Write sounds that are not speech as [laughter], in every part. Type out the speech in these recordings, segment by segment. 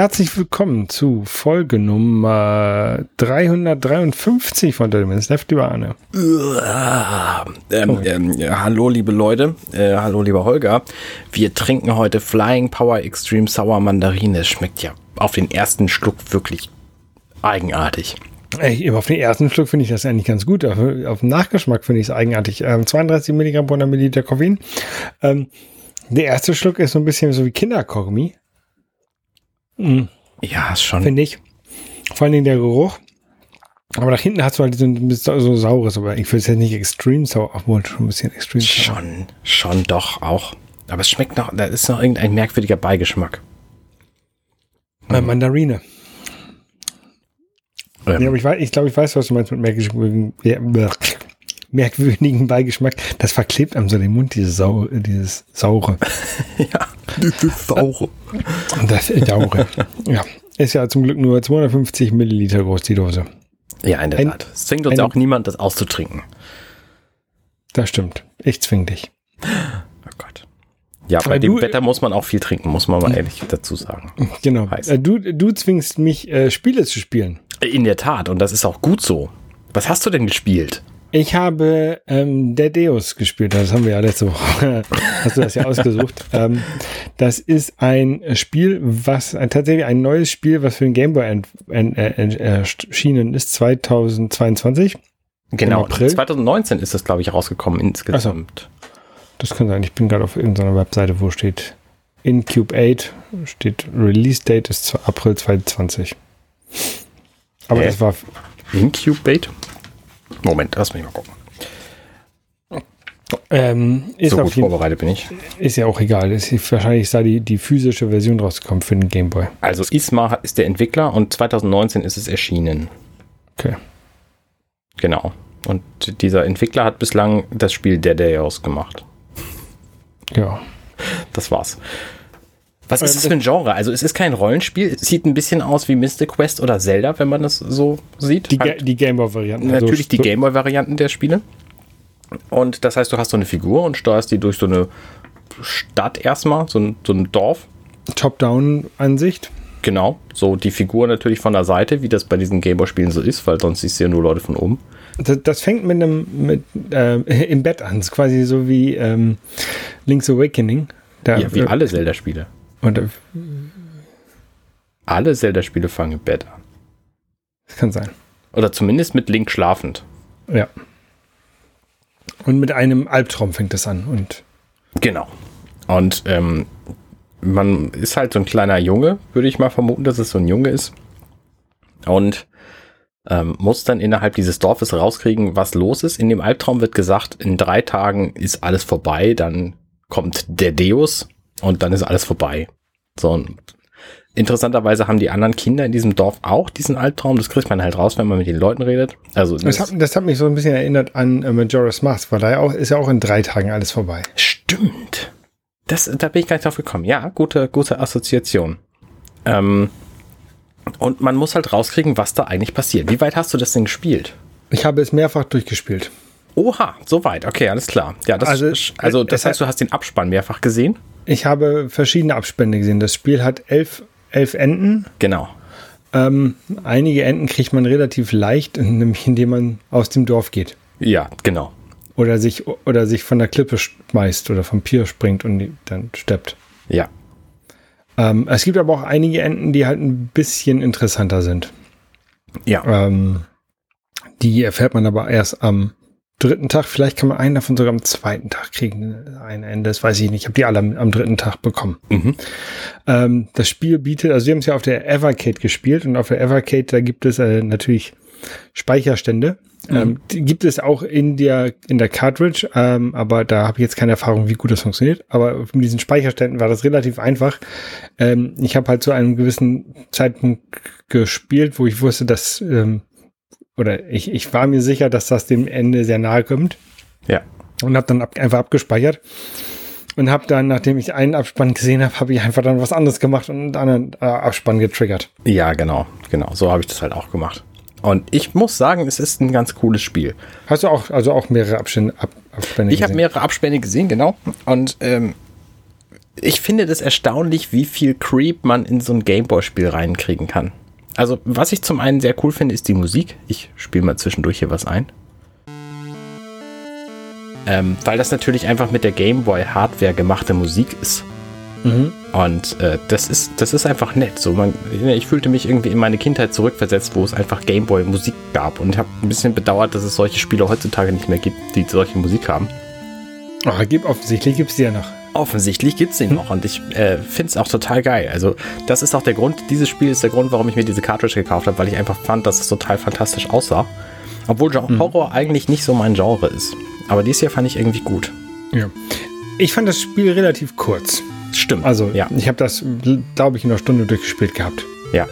Herzlich willkommen zu Folge Nummer 353 von Minutes Left, lieber Arne. Ähm, ähm, ja, hallo, liebe Leute. Äh, hallo, lieber Holger. Wir trinken heute Flying Power Extreme Sour Mandarine. Es schmeckt ja auf den ersten Schluck wirklich eigenartig. Ey, auf den ersten Schluck finde ich das eigentlich ganz gut. Auf, auf den Nachgeschmack finde ich es eigenartig. Ähm, 32 Milligramm pro 100 Milliliter Koffein. Ähm, der erste Schluck ist so ein bisschen so wie Kinderkaugummi. Mhm, Ja, ist schon. finde ich. Vor allen Dingen der Geruch. Aber nach hinten hast du halt so ein bisschen so saures, aber ich will es jetzt nicht extrem sauer, obwohl schon ein bisschen extrem sauer. Schon, schon doch auch. Aber es schmeckt noch, da ist noch irgendein merkwürdiger Beigeschmack. Äh, Mandarine. Ähm, Ja, aber ich, weiß, ich glaube, ich weiß, was du meinst mit merkwürdigen, ja, merkwürdigen Beigeschmack. Das verklebt einem so den Mund, dieses, Sau, dieses Saure. [laughs] ja, das ist saure. Das Saure. ja. Ist ja zum Glück nur 250 Milliliter groß, die Dose. Ja, in der Tat. Es zwingt uns ein- auch niemand, das auszutrinken. Das stimmt. Ich zwing dich. Oh Gott. Ja, bei Aber dem du- Wetter muss man auch viel trinken, muss man mal ehrlich dazu sagen. Genau. Heiß. Äh, Du, du zwingst mich, äh, Spiele zu spielen. In der Tat, und das ist auch gut so. Was hast du denn gespielt? Ich habe ähm, Der Deus gespielt, das haben wir ja letzte Woche, [laughs] hast du das ja ausgesucht. [laughs] ähm, das ist ein Spiel, was ein, tatsächlich ein neues Spiel, was für den Gameboy ent, ent, äh, ent, erschienen ist, 2022. Genau, April? 2019 ist das, glaube ich, rausgekommen insgesamt. Das kann sein, ich bin gerade auf irgendeiner Webseite, wo steht Incube 8, steht Release Date ist April 2020. Aber Hä? das war, Incubate? Moment, lass mich mal gucken. ähm, ist, so gut jeden, vorbereitet bin ich. ist ja auch egal. Ist, wahrscheinlich ist da die, die physische Version rausgekommen für den Gameboy. Also Isma ist der Entwickler und 2019 ist es erschienen. Okay. Genau. Und dieser Entwickler hat bislang das Spiel Dead Deus gemacht. Ja. Das war's. Was ist das für ein Genre? Also es ist kein Rollenspiel. Es sieht ein bisschen aus wie Mystic Quest oder Zelda, wenn man das so sieht. Die, Halt die Gameboy-Variante. natürlich die so, Gameboy-Varianten der Spiele. Und das heißt, du hast so eine Figur und steuerst die durch so eine Stadt erstmal, so ein, so ein Dorf. Top-Down-Ansicht. Genau, so die Figur natürlich von der Seite, wie das bei diesen Gameboy-Spielen so ist, weil sonst siehst du ja nur Leute von oben. Das, das fängt mit einem mit, äh, [laughs] im Bett an. Quasi so wie ähm, Link's Awakening. Da, Ja, wie äh, alle Zelda-Spiele. Und, äh, Alle Zelda-Spiele fangen im Bett an. das kann sein. Oder zumindest mit Link schlafend. Ja. Und mit einem Albtraum fängt es an. Und Genau. Und ähm, man ist halt so ein kleiner Junge, würde ich mal vermuten, dass es so ein Junge ist. Und ähm, muss dann innerhalb dieses Dorfes rauskriegen, was los ist. In dem Albtraum wird gesagt, in drei Tagen ist alles vorbei, dann kommt der Deus und dann ist alles vorbei. So, und interessanterweise haben die anderen Kinder in diesem Dorf auch diesen Albtraum. Das kriegt man halt raus, wenn man mit den Leuten redet. Also das hat, das hat mich so ein bisschen erinnert an äh, Majora's Mask, weil da ja auch, ist ja auch in drei Tagen alles vorbei. Stimmt. Das, da bin ich gar nicht drauf gekommen. Ja, gute, gute Assoziation. Ähm, und man muss halt rauskriegen, was da eigentlich passiert. Wie weit hast du das denn gespielt? Ich habe es mehrfach durchgespielt. Oha, so weit. Okay, alles klar. Ja, das, Also, also, also das es heißt, du hast den Abspann mehrfach gesehen? Ich habe verschiedene Abspende gesehen. Das Spiel hat elf, elf Enden. Genau. Ähm, einige Enden kriegt man relativ leicht, [laughs] nämlich indem man aus dem Dorf geht. Ja, genau. Oder sich, oder sich von der Klippe schmeißt oder vom Pier springt und dann steppt. Ja. Ähm, es gibt aber auch einige Enden, die halt ein bisschen interessanter sind. Ja. Ähm, die erfährt man aber erst am dritten Tag. Vielleicht kann man einen davon sogar am zweiten Tag kriegen. Ein Ende, das weiß ich nicht. Ich habe die alle am, am dritten Tag bekommen. Mhm. Ähm, das Spiel bietet, also wir haben es ja auf der Evercade gespielt und auf der Evercade, da gibt es äh, natürlich Speicherstände. Ähm, die gibt es auch in der, in der Cartridge, ähm, aber da habe ich jetzt keine Erfahrung, wie gut das funktioniert. Aber mit diesen Speicherständen war das relativ einfach. Ähm, ich habe halt zu einem gewissen Zeitpunkt gespielt, wo ich wusste, dass, ähm, oder ich, ich war mir sicher, dass das dem Ende sehr nahe kommt Ja. und habe dann ab, einfach abgespeichert. und habe dann, nachdem ich einen Abspann gesehen habe, habe ich einfach dann was anderes gemacht und einen anderen äh, Abspann getriggert. Ja, genau, genau. So habe ich das halt auch gemacht. Und ich muss sagen, es ist ein ganz cooles Spiel. Hast du auch, also auch mehrere Abstände, Ab, Abspänne Ich habe mehrere Abspänne gesehen, genau. Und ähm, ich finde das erstaunlich, wie viel Creep man in so ein Gameboy-Spiel reinkriegen kann. Also, was ich zum einen sehr cool finde, ist die Musik. Ich spiele mal zwischendurch hier was ein. Ähm, weil das natürlich einfach mit der Gameboy-Hardware gemachte Musik ist. Mhm. Und äh, das, ist, das ist einfach nett. So, man, ich fühlte mich irgendwie in meine Kindheit zurückversetzt, wo es einfach Gameboy-Musik gab. Und ich habe ein bisschen bedauert, dass es solche Spiele heutzutage nicht mehr gibt, die solche Musik haben. Ach, gibt, offensichtlich gibt es die ja noch. Offensichtlich gibt es den noch und ich äh, finde es auch total geil. Also, das ist auch der Grund, dieses Spiel ist der Grund, warum ich mir diese Cartridge gekauft habe, weil ich einfach fand, dass es total fantastisch aussah. Obwohl mhm. Horror mhm. eigentlich nicht so mein Genre ist. Aber dieses Jahr fand ich irgendwie gut. Ja. Ich fand das Spiel relativ kurz. Stimmt. Also, ja. ich habe das, glaube ich, in einer Stunde durchgespielt gehabt. Ja.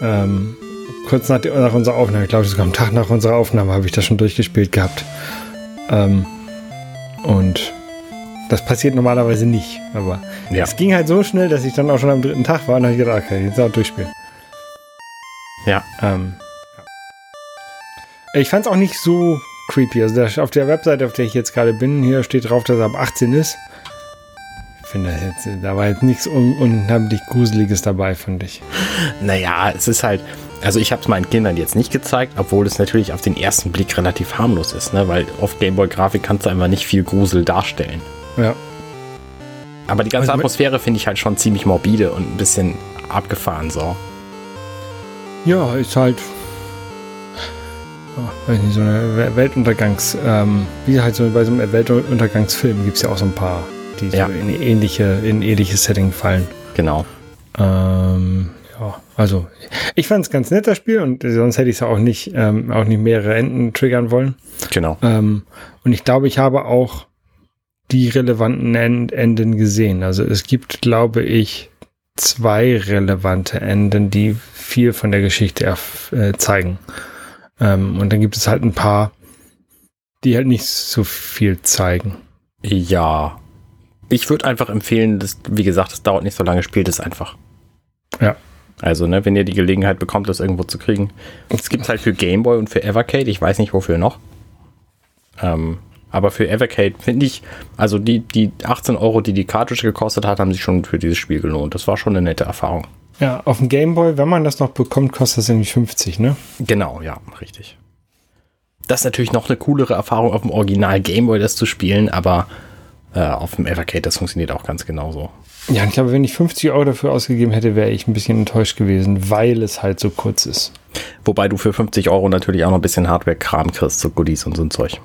Ähm, kurz nach, nach, unserer Aufnahme, ich glaube, sogar am Tag nach unserer Aufnahme habe ich das schon durchgespielt gehabt. Ähm, und das passiert normalerweise nicht. Aber ja. es ging halt so schnell, dass ich dann auch schon am dritten Tag war und habe ich gedacht, okay, jetzt auch durchspielen. Ja. Ähm. Ich fand es auch nicht so creepy. Also auf der Webseite, auf der ich jetzt gerade bin, hier steht drauf, dass er ab 18 ist. Ich finde, jetzt, da war jetzt nichts un unheimlich Gruseliges dabei, fand ich. Naja, es ist halt, also ich habe es meinen Kindern jetzt nicht gezeigt, obwohl es natürlich auf den ersten Blick relativ harmlos ist, ne? weil auf Gameboy-Grafik kannst du einfach nicht viel Grusel darstellen. Ja. Aber die ganze also, Atmosphäre finde ich halt schon ziemlich morbide und ein bisschen abgefahren so. Ja, ist halt. Oh, weiß nicht, so eine Weltuntergangs. Ähm, wie halt so bei so einem Weltuntergangsfilm gibt es ja auch so ein paar, die ja. so in ähnliche, in ähnliche Setting fallen. Genau. Ähm, ja, also ich fand es ganz nett, das Spiel, und sonst hätte ich es auch nicht, ähm, auch nicht mehrere Enden triggern wollen. Genau. Ähm, und ich glaube, ich habe auch die relevanten Enden gesehen. Also es gibt, glaube ich, zwei relevante Enden, die viel von der Geschichte äh, zeigen. Ähm, und dann gibt es halt ein paar, die halt nicht so viel zeigen. Ja. Ich würde einfach empfehlen, dass, wie gesagt, es dauert nicht so lange, spielt es einfach. Ja. Also, ne, wenn ihr die Gelegenheit bekommt, das irgendwo zu kriegen. Es gibt halt für Gameboy und für Evercade, ich weiß nicht wofür noch. Ähm, aber für Evercade finde ich, also die, die 18 Euro, die die Cartridge gekostet hat, haben sich schon für dieses Spiel gelohnt. Das war schon eine nette Erfahrung. Ja, auf dem Gameboy, wenn man das noch bekommt, kostet das nämlich 50, ne? Genau, ja, richtig. Das ist natürlich noch eine coolere Erfahrung, auf dem Original Gameboy das zu spielen, aber äh, auf dem Evercade, das funktioniert auch ganz genauso. Ja, ich glaube, wenn ich 50 Euro dafür ausgegeben hätte, wäre ich ein bisschen enttäuscht gewesen, weil es halt so kurz ist. Wobei du für 50 Euro natürlich auch noch ein bisschen Hardware-Kram kriegst, so Goodies und so ein Zeug.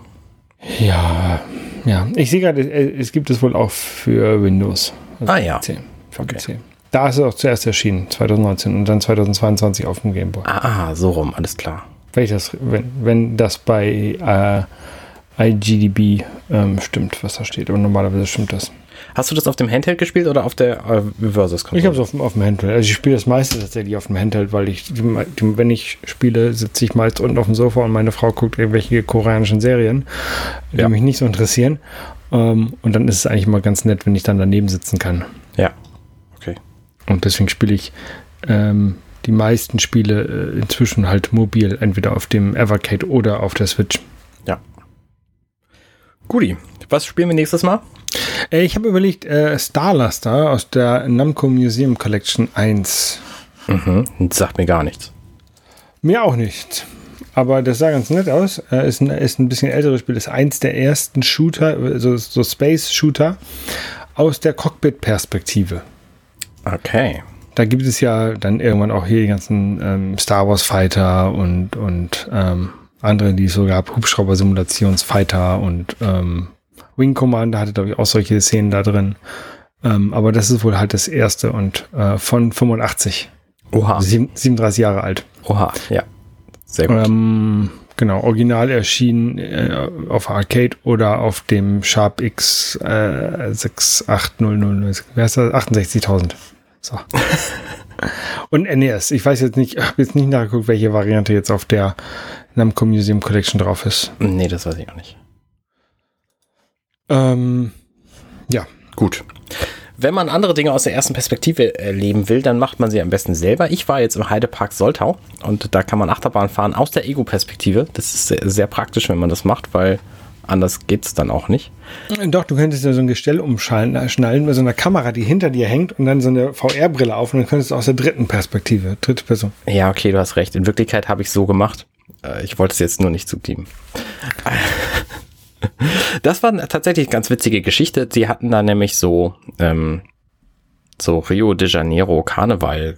Ja, ja. Ich sehe gerade, es gibt es wohl auch für Windows. Also ah ja. PC, für okay. PC. Da ist es auch zuerst erschienen, 2019 und dann 2022 auf dem Gameboy. Ah, so rum, alles klar. Wenn, das, wenn, wenn das bei äh, IGDB ähm, stimmt, was da steht. Und normalerweise stimmt das. Hast du das auf dem Handheld gespielt oder auf der äh, Versus-Konsole? Ich habe es auf, auf, dem Handheld. Also ich spiele das meiste tatsächlich auf dem Handheld, weil ich, wenn ich spiele, sitze ich meist unten auf dem Sofa und meine Frau guckt irgendwelche koreanischen Serien, die ja. mich nicht so interessieren. Ähm, und dann ist es eigentlich immer ganz nett, wenn ich dann daneben sitzen kann. Ja, okay. Und deswegen spiele ich ähm, die meisten Spiele äh, inzwischen halt mobil, entweder auf dem Evercade oder auf der Switch. Ja. Guti, was spielen wir nächstes Mal? Äh, ich habe überlegt, äh, Starluster aus der Namco Museum Collection 1. Mhm, sagt mir gar nichts. Mir auch nicht. Aber das sah ganz nett aus. Äh, ist, ein, ist ein bisschen älteres Spiel. Ist eins der ersten Shooter, so, so Space-Shooter aus der Cockpit-Perspektive. Okay. Da gibt es ja dann irgendwann auch hier die ganzen ähm, Star Wars Fighter und, und ähm, andere, die es so gab, Hubschrauber-Simulationsfighter und ähm, Wing Commander hatte, glaube ich, auch solche Szenen da drin. Ähm, aber das ist wohl halt das erste und äh, von 85. Oha. 37 Jahre alt. Oha, ja. Sehr gut. Ähm, genau, original erschienen äh, auf Arcade oder auf dem Sharp X äh, 68000. Wer ist das? 68.000. So. [laughs] und NES. Ich weiß jetzt nicht, ich habe jetzt nicht nachgeguckt, welche Variante jetzt auf der Namco Museum Collection drauf ist. Nee, das weiß ich auch nicht. Ähm, ja, Gut. Wenn man andere Dinge aus der ersten Perspektive erleben will, dann macht man sie am besten selber. Ich war jetzt im Heidepark Soltau und da kann man Achterbahn fahren aus der Ego-Perspektive. Das ist sehr, sehr, praktisch, wenn man das macht, weil anders geht es dann auch nicht. Doch, du könntest ja so ein Gestell umschnallen mit so einer Kamera, die hinter dir hängt und dann so eine VR-Brille auf und dann könntest du aus der dritten Perspektive, dritte Person. Ja, okay, du hast recht. In Wirklichkeit habe ich so gemacht. Äh, ich wollte es jetzt nur nicht zugeben. Das war tatsächlich eine ganz witzige Geschichte. Sie hatten da nämlich so, ähm, so Rio de Janeiro Karneval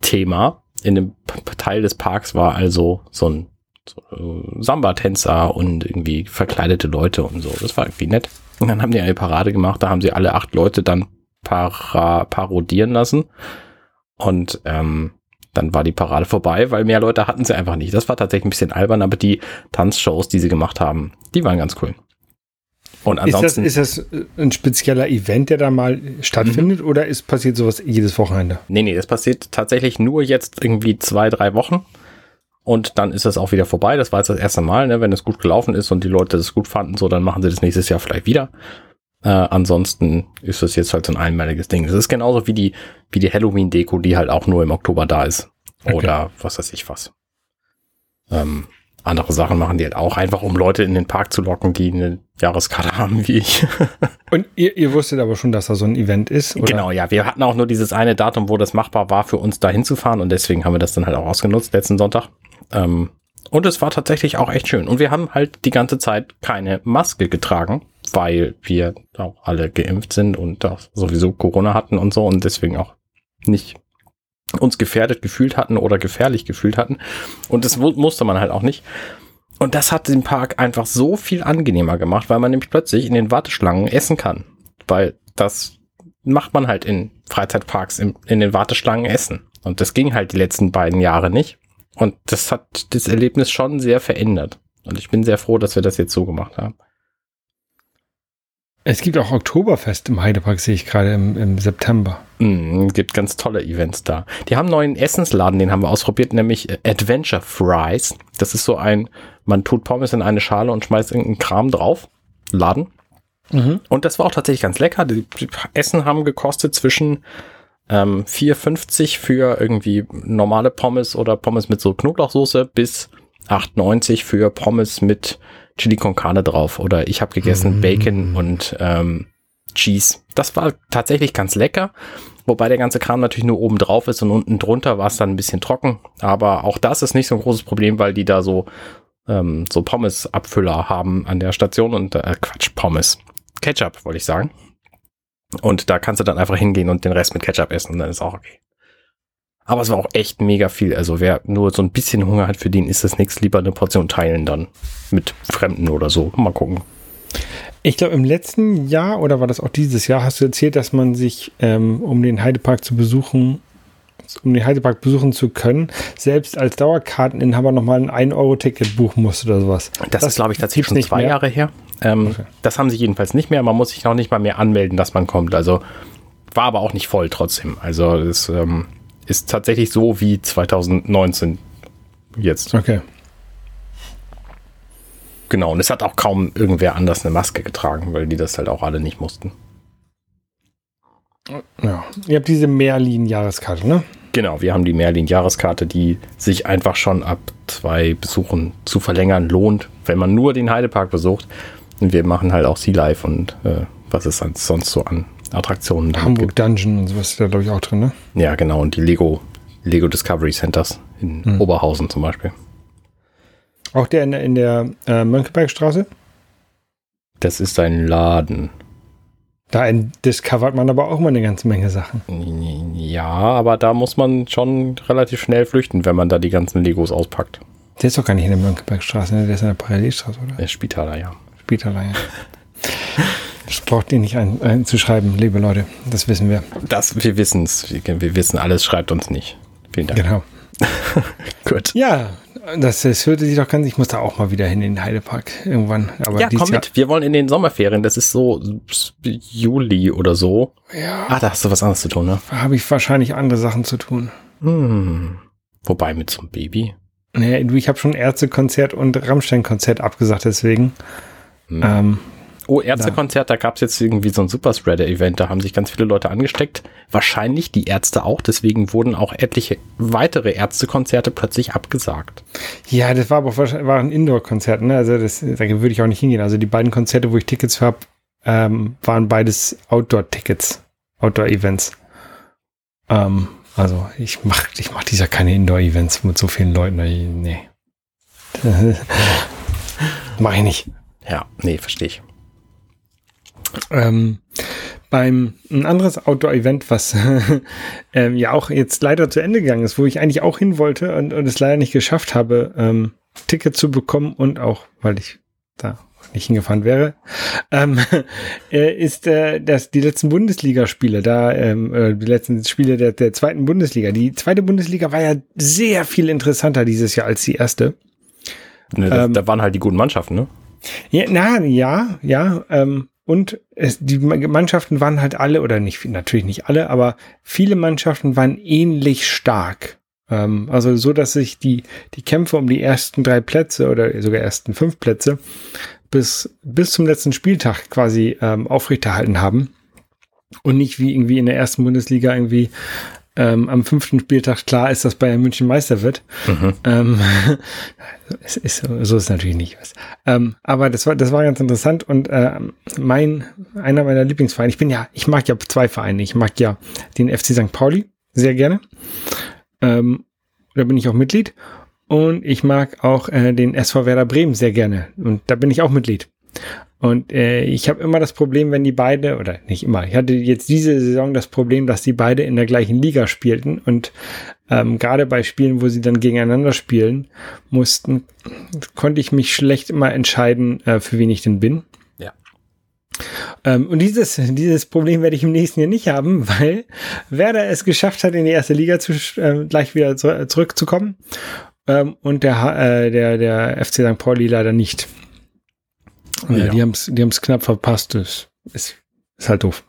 Thema. In dem Teil des Parks war also so ein so, äh, Samba-Tänzer und irgendwie verkleidete Leute und so. Das war irgendwie nett. Und dann haben die eine Parade gemacht, da haben sie alle acht Leute dann para parodieren lassen. Und ähm, dann war die Parade vorbei, weil mehr Leute hatten sie einfach nicht. Das war tatsächlich ein bisschen albern, aber die Tanzshows, die sie gemacht haben, die waren ganz cool. Und ansonsten. Ist das, ist das ein spezieller Event, der da mal stattfindet mhm. oder ist passiert sowas jedes Wochenende? Nee, nee, das passiert tatsächlich nur jetzt irgendwie zwei, drei Wochen. Und dann ist es auch wieder vorbei. Das war jetzt das erste Mal, ne? wenn es gut gelaufen ist und die Leute das gut fanden, so, dann machen sie das nächstes Jahr vielleicht wieder. Äh, ansonsten ist das jetzt halt so ein einmaliges Ding. Das ist genauso wie die, wie die Halloween-Deko, die halt auch nur im Oktober da ist. Okay. Oder was weiß ich was. Ähm, andere Sachen machen die halt auch einfach, um Leute in den Park zu locken, die eine Jahreskarte [laughs] haben wie ich. Und ihr, ihr wusstet aber schon, dass da so ein Event ist? Oder? Genau, ja. Wir hatten auch nur dieses eine Datum, wo das machbar war, für uns da hinzufahren und deswegen haben wir das dann halt auch ausgenutzt letzten Sonntag. Ähm, und es war tatsächlich auch echt schön. Und wir haben halt die ganze Zeit keine Maske getragen, weil wir auch alle geimpft sind und auch sowieso Corona hatten und so und deswegen auch nicht uns gefährdet gefühlt hatten oder gefährlich gefühlt hatten. Und das musste man halt auch nicht. Und das hat den Park einfach so viel angenehmer gemacht, weil man nämlich plötzlich in den Warteschlangen essen kann. Weil das macht man halt in Freizeitparks in, in den Warteschlangen essen. Und das ging halt die letzten beiden Jahre nicht. Und das hat das Erlebnis schon sehr verändert. Und ich bin sehr froh, dass wir das jetzt so gemacht haben. Es gibt auch Oktoberfest im Heidepark, sehe ich gerade im, im September. Mm, gibt ganz tolle Events da. Die haben einen neuen Essensladen, den haben wir ausprobiert, nämlich Adventure Fries. Das ist so ein, man tut Pommes in eine Schale und schmeißt irgendeinen Kram drauf. Laden. Mhm. Und das war auch tatsächlich ganz lecker. Die Essen haben gekostet zwischen ähm, 4,50 für irgendwie normale Pommes oder Pommes mit so Knoblauchsoße bis 8,90 für Pommes mit Chili con Carne drauf. Oder ich habe gegessen mm. Bacon und ähm, Cheese. Das war tatsächlich ganz lecker. Wobei der ganze Kram natürlich nur oben drauf ist und unten drunter war es dann ein bisschen trocken. Aber auch das ist nicht so ein großes Problem, weil die da so, ähm, so Pommes-Abfüller haben an der Station und äh, Quatsch, Pommes. Ketchup, wollte ich sagen. Und da kannst du dann einfach hingehen und den Rest mit Ketchup essen und dann ist auch okay. Aber es war auch echt mega viel. Also wer nur so ein bisschen Hunger hat, für den ist das nichts. Lieber eine Portion teilen dann mit Fremden oder so. Mal gucken. Ich glaube, im letzten Jahr oder war das auch dieses Jahr, hast du erzählt, dass man sich, ähm, um den Heidepark zu besuchen, um den Heidepark besuchen zu können, selbst als Dauerkarteninhaber nochmal ein 1-Euro-Ticket buchen musste oder sowas. Das, das ist, glaube ich, tatsächlich schon zwei mehr. Jahre her. Ähm, okay. Das haben sie jedenfalls nicht mehr. Man muss sich noch nicht mal mehr anmelden, dass man kommt. Also war aber auch nicht voll trotzdem. Also es ähm, ist tatsächlich so wie 2019 jetzt. Okay. Genau, und es hat auch kaum irgendwer anders eine Maske getragen, weil die das halt auch alle nicht mussten. Ja, ihr habt diese Merlin-Jahreskarte, ne? Genau, wir haben die Merlin-Jahreskarte, die sich einfach schon ab zwei Besuchen zu verlängern lohnt, wenn man nur den Heidepark besucht. Und wir machen halt auch Sea Life und äh, was ist sonst so an Attraktionen. Hamburg. Dungeon und sowas ist da, glaube ich, auch drin, ne? Ja, genau. Und die Lego, Lego Discovery Centers in hm. Oberhausen zum Beispiel. Auch der in der, in der äh, Mönckebergstraße? Das ist ein Laden. Da discovert man aber auch mal eine ganze Menge Sachen. Ja, aber da muss man schon relativ schnell flüchten, wenn man da die ganzen Legos auspackt. Der ist doch gar nicht in der Mönckebergstraße, ne? der ist in der Parallelstraße, oder? Der Spitaler, ja. Spitaler, ja. [laughs] Das braucht ihr nicht einzuschreiben, liebe Leute. Das wissen wir. Das, wir wissen es. Wir, wir, wissen alles, schreibt uns nicht. Vielen Dank. Genau. [laughs] Gut. Ja, das, das hörte sich doch ganz, ich muss da auch mal wieder hin in den Heidepark irgendwann. Aber ja, komm mit. Wir wollen in den Sommerferien. Das ist so Juli oder so. Ja. Ah, da hast du was anderes zu tun, ne? Da habe ich wahrscheinlich andere Sachen zu tun. Hm. Wobei mit so einem Baby. Du, ich habe schon Ärztekonzert und Rammstein-Konzert abgesagt, deswegen. Hm. Ähm, Oh, Ärztekonzert, da gab es jetzt irgendwie so ein Superspreader-Event, da haben sich ganz viele Leute angesteckt. Wahrscheinlich die Ärzte auch, deswegen wurden auch etliche weitere Ärztekonzerte plötzlich abgesagt. Ja, das war aber war ein Indoor-Konzert, ne? Also das, da würde ich auch nicht hingehen. Also die beiden Konzerte, wo ich Tickets habe, ähm, waren beides Outdoor-Tickets, Outdoor-Events. Ähm, also ich mach, ich mach dieser keine Indoor-Events mit so vielen Leuten. Nee. [laughs] mach ich nicht. Ja, nee, verstehe ich. Ähm, beim ein anderes Outdoor-Event, was [laughs] ähm, ja auch jetzt leider zu Ende gegangen ist, wo ich eigentlich auch hin wollte und, und es leider nicht geschafft habe, ähm, Ticket zu bekommen und auch, weil ich da nicht hingefahren wäre, ähm, [laughs] äh, ist äh, das die letzten Bundesligaspiele, da ähm, äh, die letzten Spiele der, der zweiten Bundesliga. Die zweite Bundesliga war ja sehr viel interessanter dieses Jahr als die erste. Ne, da, ähm, da waren halt die guten Mannschaften, ne? Ja, na, ja, ja. Ähm, und es, die Mannschaften waren halt alle, oder nicht, natürlich nicht alle, aber viele Mannschaften waren ähnlich stark. Ähm, also so, dass sich die, die Kämpfe um die ersten drei Plätze oder sogar ersten fünf Plätze bis, bis zum letzten Spieltag quasi ähm, aufrechterhalten haben. Und nicht wie irgendwie in der ersten Bundesliga irgendwie ähm, am fünften Spieltag klar ist, dass Bayern München Meister wird. Mhm. Ähm, [laughs] es ist, so ist es natürlich nicht. Ähm, aber das war, das war ganz interessant und äh, mein, einer meiner Lieblingsvereine, ich bin ja, ich mag ja zwei Vereine. Ich mag ja den FC St. Pauli sehr gerne. Ähm, da bin ich auch Mitglied. Und ich mag auch äh, den SV Werder Bremen sehr gerne. Und da bin ich auch Mitglied. Und äh, ich habe immer das Problem, wenn die beide, oder nicht immer, ich hatte jetzt diese Saison das Problem, dass die beide in der gleichen Liga spielten und ähm, gerade bei Spielen, wo sie dann gegeneinander spielen mussten, konnte ich mich schlecht immer entscheiden, äh, für wen ich denn bin. Ja. Ähm, und dieses, dieses Problem werde ich im nächsten Jahr nicht haben, [laughs] weil Werder es geschafft hat, in die erste Liga zu, äh, gleich wieder zu, zurückzukommen ähm, und der, äh, der, der FC St. Pauli leider nicht. Ja, ja. die haben es die haben's knapp verpasst. Das ist, ist halt doof.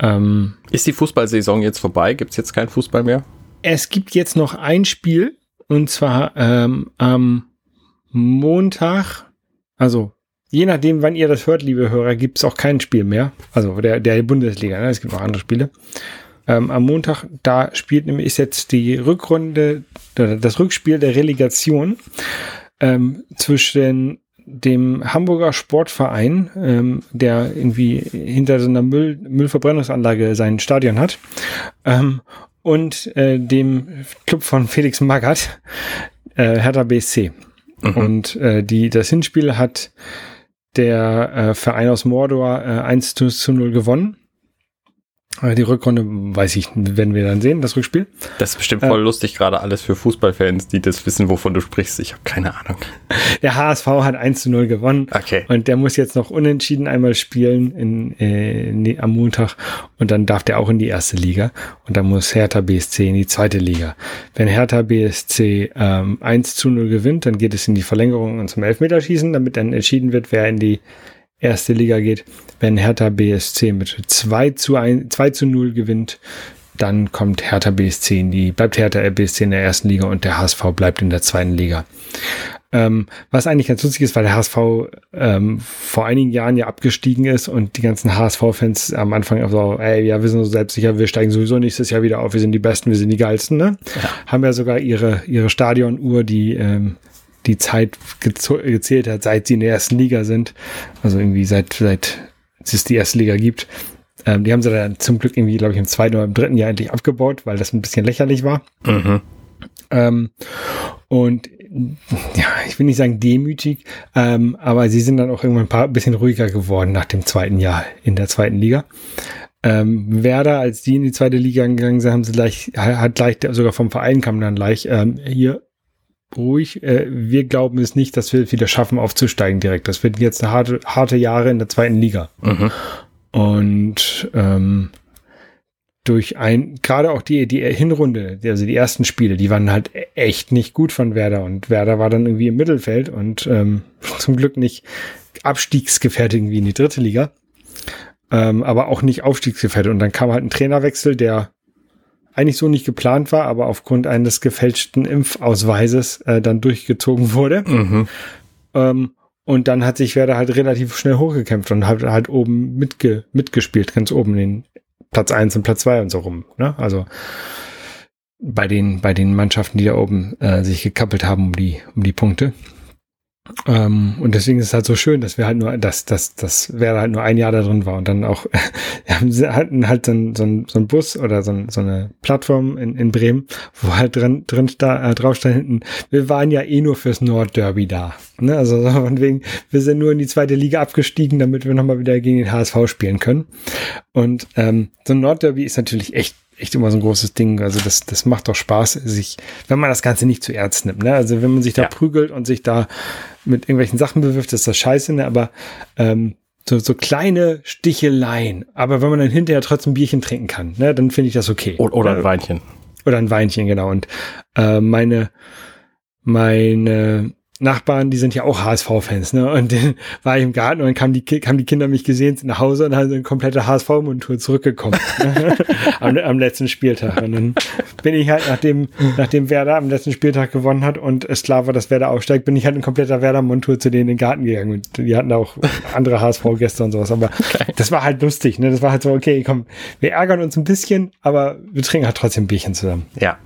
Ähm, ist die Fußballsaison jetzt vorbei? Gibt es jetzt keinen Fußball mehr? Es gibt jetzt noch ein Spiel und zwar ähm, am Montag, also je nachdem, wann ihr das hört, liebe Hörer, gibt es auch kein Spiel mehr. Also der, der Bundesliga, ne? es gibt auch andere Spiele. Ähm, am Montag, da spielt nämlich ist jetzt die Rückrunde, das Rückspiel der Relegation ähm, zwischen dem Hamburger Sportverein, ähm, der irgendwie hinter so einer Müll, Müllverbrennungsanlage sein Stadion hat, ähm, und äh, dem Club von Felix Magath, äh, Hertha BSC. Mhm. Und äh, die, das Hinspiel hat der äh, Verein aus Mordor äh, 1 zu 0 gewonnen. Die Rückrunde, weiß ich, werden wir dann sehen, das Rückspiel. Das ist bestimmt voll äh, lustig, gerade alles für Fußballfans, die das wissen, wovon du sprichst. Ich habe keine Ahnung. [laughs] Der HSV hat 1 zu 0 gewonnen. Okay. Und der muss jetzt noch unentschieden einmal spielen in, äh, in, am Montag. Und dann darf der auch in die erste Liga. Und dann muss Hertha BSC in die zweite Liga. Wenn Hertha BSC ähm, 1 zu 0 gewinnt, dann geht es in die Verlängerung und zum Elfmeterschießen, damit dann entschieden wird, wer in die erste Liga geht. Wenn Hertha BSC mit 2 zu, 1, 2 zu 0 gewinnt, dann kommt Hertha BSC in die, bleibt Hertha BSC in der ersten Liga und der HSV bleibt in der zweiten Liga. Ähm, was eigentlich ganz lustig ist, weil der HSV ähm, vor einigen Jahren ja abgestiegen ist und die ganzen HSV-Fans am Anfang auch so, ey, ja, wir sind so selbstsicher, wir steigen sowieso nächstes Jahr wieder auf, wir sind die Besten, wir sind die Geilsten, ne? Ja. Haben ja sogar ihre, ihre Stadionuhr, die ähm, die Zeit gezählt hat, seit sie in der ersten Liga sind. Also irgendwie seit, seit es die erste Liga gibt. Ähm, die haben sie dann zum Glück irgendwie, glaube ich, im zweiten oder im dritten Jahr endlich abgebaut, weil das ein bisschen lächerlich war. Mhm. Ähm, und ja, ich will nicht sagen demütig, ähm, aber sie sind dann auch irgendwann ein paar bisschen ruhiger geworden nach dem zweiten Jahr in der zweiten Liga. Ähm, Werder, als die in die zweite Liga gegangen sind, haben sie gleich, hat gleich, sogar vom Verein kam dann gleich, ähm, hier, ruhig. Äh, wir glauben es nicht, dass wir es wieder schaffen, aufzusteigen direkt. Das wird jetzt eine harte, harte Jahre in der zweiten Liga. Mhm. Und ähm, durch ein, gerade auch die, die Hinrunde, also die ersten Spiele, die waren halt echt nicht gut von Werder. Und Werder war dann irgendwie im Mittelfeld und ähm, [laughs] zum Glück nicht abstiegsgefährdet irgendwie in die dritte Liga. Ähm, aber auch nicht aufstiegsgefährdet. Und dann kam halt ein Trainerwechsel, der eigentlich so nicht geplant war, aber aufgrund eines gefälschten Impfausweises äh, dann durchgezogen wurde. Mhm. Ähm, Und dann hat sich Werder halt relativ schnell hochgekämpft und hat halt oben mitge mitgespielt, ganz oben den Platz eins und Platz zwei und so rum. Ne? Also bei den, bei den Mannschaften, die da oben äh, sich gekappelt haben um die, um die Punkte. Ähm, und deswegen ist es halt so schön, dass wir halt nur, dass, dass, dass wer halt nur ein Jahr da drin war und dann auch, [laughs] wir hatten halt so ein, so ein, so Bus oder so, so eine Plattform in, in Bremen, wo halt drin, drin sta, äh, drauf stand hinten, wir waren ja eh nur fürs Nordderby da. Ne? Also von wegen, wir sind nur in die zweite Liga abgestiegen, damit wir nochmal wieder gegen den HSV spielen können. Und ähm, so ein Nordderby ist natürlich echt echt immer so ein großes Ding. Also das, das macht doch Spaß, sich, wenn man das Ganze nicht zu ernst nimmt. Ne? Also wenn man sich da ja. prügelt und sich da mit irgendwelchen Sachen bewirft, ist das scheiße, ne? aber ähm, so, so kleine Sticheleien. Aber wenn man dann hinterher trotzdem ein Bierchen trinken kann, ne, dann finde ich das okay. Oder, oder ein Weinchen. Oder ein Weinchen, genau. Und äh, meine, meine Nachbarn, die sind ja auch HSV-Fans, ne? Und dann war ich im Garten und dann kamen die, kamen die Kinder mich gesehen, sind nach Hause und haben eine komplette HSV-Montur zurückgekommen [laughs] am, am, letzten Spieltag. Und dann bin ich halt, nachdem, nachdem Werder am letzten Spieltag gewonnen hat und es klar war, dass Werder aufsteigt, bin ich halt in kompletter Werder-Montur zu denen in den Garten gegangen. Und die hatten auch andere HSV-Gäste und sowas. Aber okay. das war halt lustig, ne? Das war halt so, okay, komm, wir ärgern uns ein bisschen, aber wir trinken halt trotzdem ein Bierchen zusammen. Ja,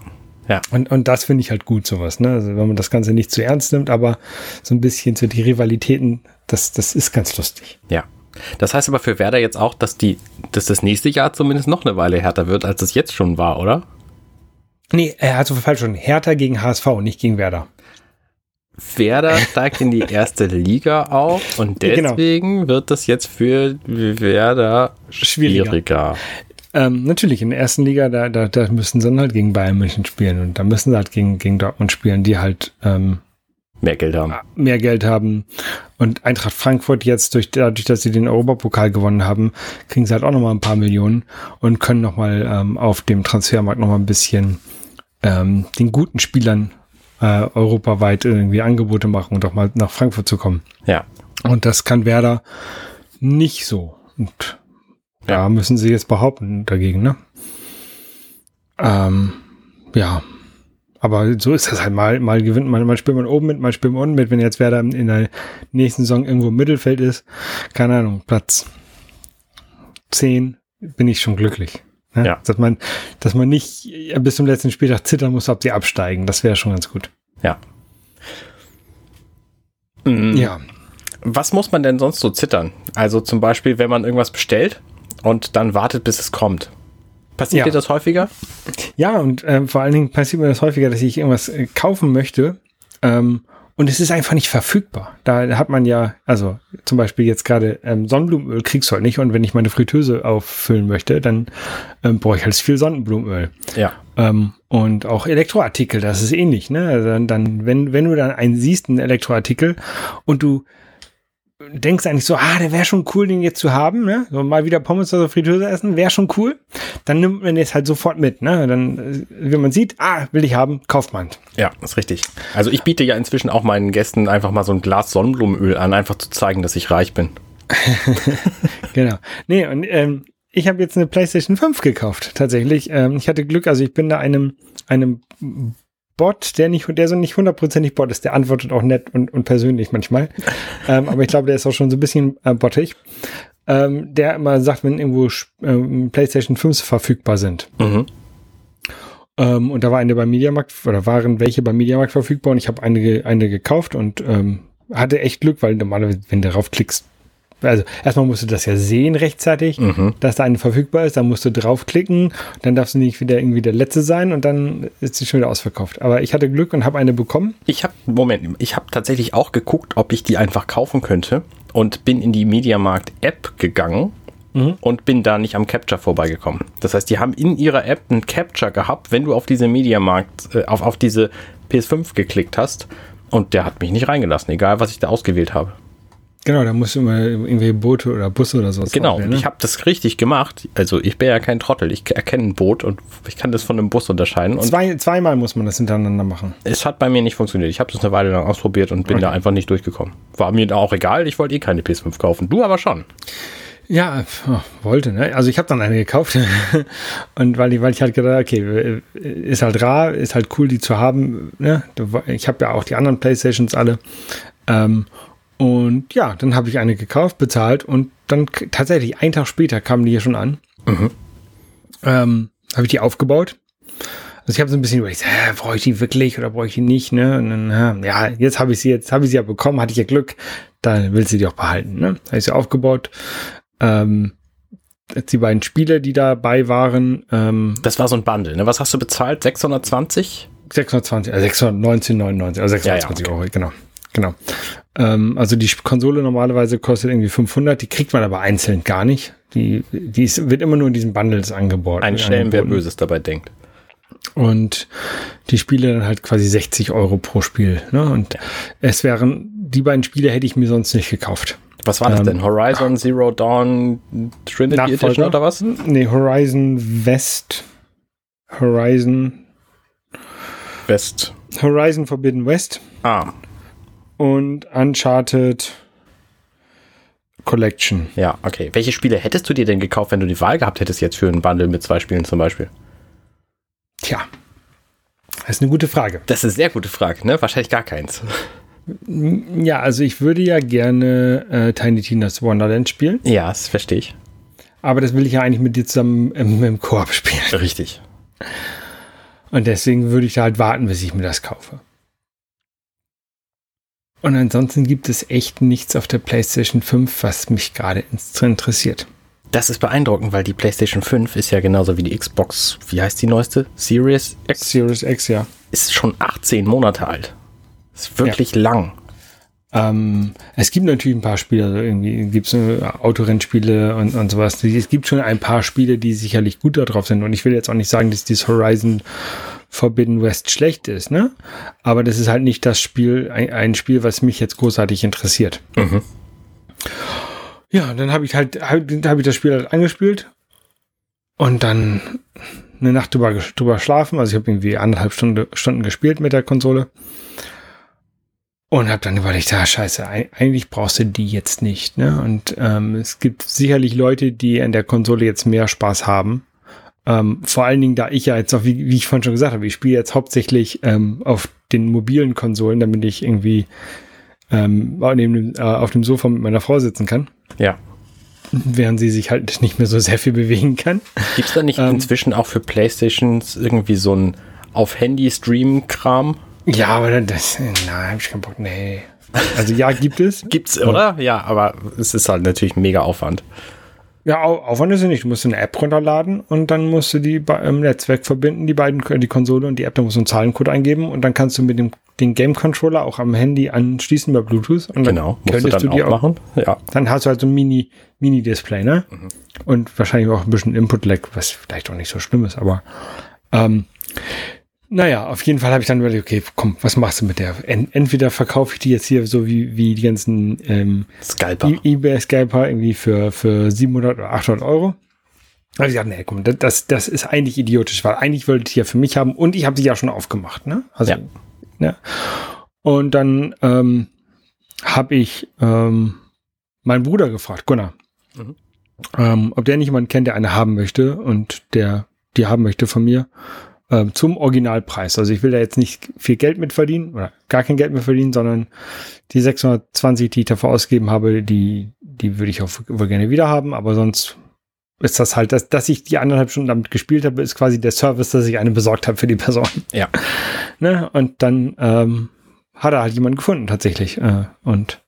ja. Und, und das finde ich halt gut, sowas, ne? Also wenn man das Ganze nicht zu ernst nimmt, aber so ein bisschen zu die Rivalitäten, das, das ist ganz lustig. Ja. Das heißt aber für Werder jetzt auch, dass die, dass das nächste Jahr zumindest noch eine Weile härter wird, als es jetzt schon war, oder? Nee, er hat so falsch schon. Härter gegen HSV, nicht gegen Werder. Werder [laughs] steigt in die erste Liga auf und genau. deswegen genau. wird das jetzt für Werder schwieriger. schwieriger. Ähm, natürlich, in der ersten Liga, da, da, da müssen sie dann halt gegen Bayern München spielen und da müssen sie halt gegen, gegen Dortmund spielen, die halt ähm, mehr Geld haben. Mehr Geld haben. Und Eintracht Frankfurt jetzt, durch, dadurch, dass sie den Europapokal gewonnen haben, kriegen sie halt auch nochmal ein paar Millionen und können nochmal ähm, auf dem Transfermarkt nochmal ein bisschen ähm, den guten Spielern äh, europaweit irgendwie Angebote machen und auch mal nach Frankfurt zu kommen. Ja. Und das kann Werder nicht so. Und ja, müssen sie jetzt behaupten dagegen, ne? Ähm, ja. Aber so ist das halt. Mal, mal gewinnt man, mal spielt man oben mit, mal spielt man unten mit. Wenn jetzt Werder in der nächsten Saison irgendwo im Mittelfeld ist, keine Ahnung, Platz 10, bin ich schon glücklich. Ne? Ja. Dass man, dass man nicht bis zum letzten Spieltag zittern muss, ob sie absteigen. Das wäre schon ganz gut. Ja. Mhm. Ja. Was muss man denn sonst so zittern? Also zum Beispiel, wenn man irgendwas bestellt und dann wartet, bis es kommt. Passiert ja. dir das häufiger? Ja, und äh, vor allen Dingen passiert mir das häufiger, dass ich irgendwas äh, kaufen möchte ähm, und es ist einfach nicht verfügbar. Da hat man ja, also zum Beispiel jetzt gerade ähm, Sonnenblumenöl kriegst du halt nicht und wenn ich meine Fritteuse auffüllen möchte, dann ähm, brauche ich halt viel Sonnenblumenöl. Ja. Ähm, und auch Elektroartikel, das ist ähnlich, ne? Also dann, dann, wenn, wenn du dann einen siehst, einen Elektroartikel und du denkst eigentlich so, ah, der wäre schon cool, den jetzt zu haben, ne? So mal wieder Pommes oder Fritteuse essen, wäre schon cool. Dann nimmt man es halt sofort mit, ne? Dann, äh, wenn man sieht, ah, will ich haben, kauft man. Ja, ist richtig. Also ich biete ja inzwischen auch meinen Gästen einfach mal so ein Glas Sonnenblumenöl an, einfach zu zeigen, dass ich reich bin. [laughs] genau. Nee, und ähm, ich habe jetzt eine PlayStation 5 gekauft, tatsächlich. Ähm, ich hatte Glück, also ich bin da einem, einem Bot, der nicht, der so nicht hundertprozentig Bot ist, der antwortet auch nett und, und persönlich manchmal. [laughs] ähm, aber ich glaube, der ist auch schon so ein bisschen äh, bottig. Ähm, der immer sagt, wenn irgendwo ähm, PlayStation 5 verfügbar sind. Mhm. Ähm, und da war eine beim Mediamarkt, oder waren welche beim Mediamarkt verfügbar und ich habe eine, eine gekauft und ähm, hatte echt Glück, weil normalerweise, wenn du darauf klickst, also erstmal musst du das ja sehen rechtzeitig, mhm. dass da eine verfügbar ist, dann musst du draufklicken, dann darfst du nicht wieder irgendwie der letzte sein und dann ist sie schon wieder ausverkauft. Aber ich hatte Glück und habe eine bekommen. Ich habe, Moment, ich habe tatsächlich auch geguckt, ob ich die einfach kaufen könnte und bin in die Mediamarkt App gegangen mhm. und bin da nicht am Capture vorbeigekommen. Das heißt, die haben in ihrer App einen Capture gehabt, wenn du auf diese Mediamarkt, äh, auf, auf diese PS5 geklickt hast und der hat mich nicht reingelassen, egal was ich da ausgewählt habe. Genau, da musst du immer irgendwie Boote oder Busse oder sowas. Genau, auswählen, ne? ich habe das richtig gemacht. Also ich bin ja kein Trottel. Ich erkenne ein Boot und ich kann das von einem Bus unterscheiden. Zwei, zweimal muss man das hintereinander machen. Es hat bei mir nicht funktioniert. Ich habe das eine Weile lang ausprobiert und bin okay. da einfach nicht durchgekommen. War mir auch egal. Ich wollte eh keine PS5 kaufen. Du aber schon. Ja, oh, wollte, ne? Also ich habe dann eine gekauft [laughs] und weil ich, weil ich halt gedacht, okay, ist halt rar, ist halt cool, die zu haben. Ne? Ich habe ja auch die anderen Playstations alle. Ähm, Und ja, dann habe ich eine gekauft, bezahlt und dann tatsächlich einen Tag später kamen die hier schon an. Mhm. Ähm, habe ich die aufgebaut. Also ich habe so ein bisschen überlegt, äh, brauche ich die wirklich oder brauche ich die nicht, ne? Und dann, ja, jetzt habe ich sie, jetzt habe ich sie ja bekommen, hatte ich ja Glück, dann will sie die auch behalten, ne? Habe ich sie aufgebaut. Ähm, die beiden Spiele, die dabei waren. Ähm, das war so ein Bundle, ne? Was hast du bezahlt? 620? 620, also 619,99, also 620 ja, ja, okay. Euro, genau. Genau. Ähm, also die Konsole normalerweise kostet irgendwie 500, die kriegt man aber einzeln gar nicht. Die, die ist, wird immer nur in diesen Bundles angeboten. Ein Stellen, wer Böses dabei denkt. Und die Spiele dann halt quasi 60 Euro pro Spiel. Ne? Und ja. es wären, die beiden Spiele hätte ich mir sonst nicht gekauft. Was war das ähm, denn? Horizon Zero Dawn Trinity Nachfolger? Edition oder was? Nee, Horizon West. Horizon West. Horizon Forbidden West. Ah. Und Uncharted Collection. Ja, okay. Welche Spiele hättest du dir denn gekauft, wenn du die Wahl gehabt hättest jetzt für einen Bundle mit zwei Spielen zum Beispiel? Tja, das ist eine gute Frage. Das ist eine sehr gute Frage, ne? Wahrscheinlich gar keins. Ja, also ich würde ja gerne äh, Tiny Tina's Wonderland spielen. Ja, das verstehe ich. Aber das will ich ja eigentlich mit dir zusammen im, im Koop spielen. Richtig. Und deswegen würde ich da halt warten, bis ich mir das kaufe. Und ansonsten gibt es echt nichts auf der PlayStation 5, was mich gerade interessiert. Das ist beeindruckend, weil die PlayStation 5 ist ja genauso wie die Xbox, wie heißt die neueste? Series X? Series X, ja. Ist schon 18 Monate alt. Ist wirklich ja. lang. Ähm, es gibt natürlich ein paar Spiele, also irgendwie gibt es äh, Autorennspiele und, und sowas. Es gibt schon ein paar Spiele, die sicherlich gut darauf sind. Und ich will jetzt auch nicht sagen, dass dieses Horizon Forbidden West schlecht ist, ne? Aber das ist halt nicht das Spiel, ein, ein Spiel, was mich jetzt großartig interessiert. Mhm. Ja, dann habe ich halt, habe hab ich das Spiel halt angespielt und dann eine Nacht drüber, drüber schlafen. Also ich habe irgendwie anderthalb Stunde, Stunden gespielt mit der Konsole. Und habe dann überlegt, ah, scheiße, eigentlich brauchst du die jetzt nicht. Ne? Und ähm, es gibt sicherlich Leute, die an der Konsole jetzt mehr Spaß haben. Ähm, vor allen Dingen, da ich ja jetzt auch, wie, wie ich vorhin schon gesagt habe, ich spiele jetzt hauptsächlich ähm, auf den mobilen Konsolen, damit ich irgendwie ähm, neben, äh, auf dem Sofa mit meiner Frau sitzen kann. Ja. Während sie sich halt nicht mehr so sehr viel bewegen kann. Gibt es da nicht ähm, inzwischen auch für Playstations irgendwie so ein auf Handy-Stream-Kram? Ja, aber das, nein, hab ich keinen Bock, nee. Also ja, gibt es. [laughs] Gibt's, oder? Ja, aber es ist halt natürlich mega Aufwand. Ja, Aufwand ist es nicht. Du musst eine App runterladen und dann musst du die im Netzwerk verbinden, die beiden, die Konsole und die App, da musst du einen Zahlencode eingeben und dann kannst du mit dem den Game Controller auch am Handy anschließen über Bluetooth und genau, dann könntest du, dann du auch machen. Ja. Dann hast du halt so ein Mini Mini Display, ne? Mhm. Und wahrscheinlich auch ein bisschen Input Lag, was vielleicht auch nicht so schlimm ist, aber ähm, naja, auf jeden Fall habe ich dann überlegt, okay, komm, was machst du mit der? Entweder verkaufe ich die jetzt hier so wie, wie die ganzen ähm, Scalper. E eBay Scalper irgendwie für, für 700 oder 800 Euro. Habe ich gesagt, nee, komm, das, das ist eigentlich idiotisch, weil eigentlich wollte ich die ja für mich haben und ich habe sie ja schon aufgemacht, ne? Also, ja. ne? Und dann ähm, habe ich ähm, meinen Bruder gefragt, Gunnar, mhm. ähm, ob der nicht jemanden kennt, der eine haben möchte und der die haben möchte von mir äh, zum Originalpreis. Also ich will da jetzt nicht viel Geld mit verdienen oder gar kein Geld mehr verdienen, sondern die 620, die ich dafür ausgegeben habe, die, die würde ich auch wohl gerne wieder haben, aber sonst ist das halt, dass, dass ich die anderthalb Stunden damit gespielt habe, ist quasi der Service, dass ich eine besorgt habe für die Person. Ja. [laughs] ne? Und dann ähm, hat er halt jemanden gefunden tatsächlich. Äh, und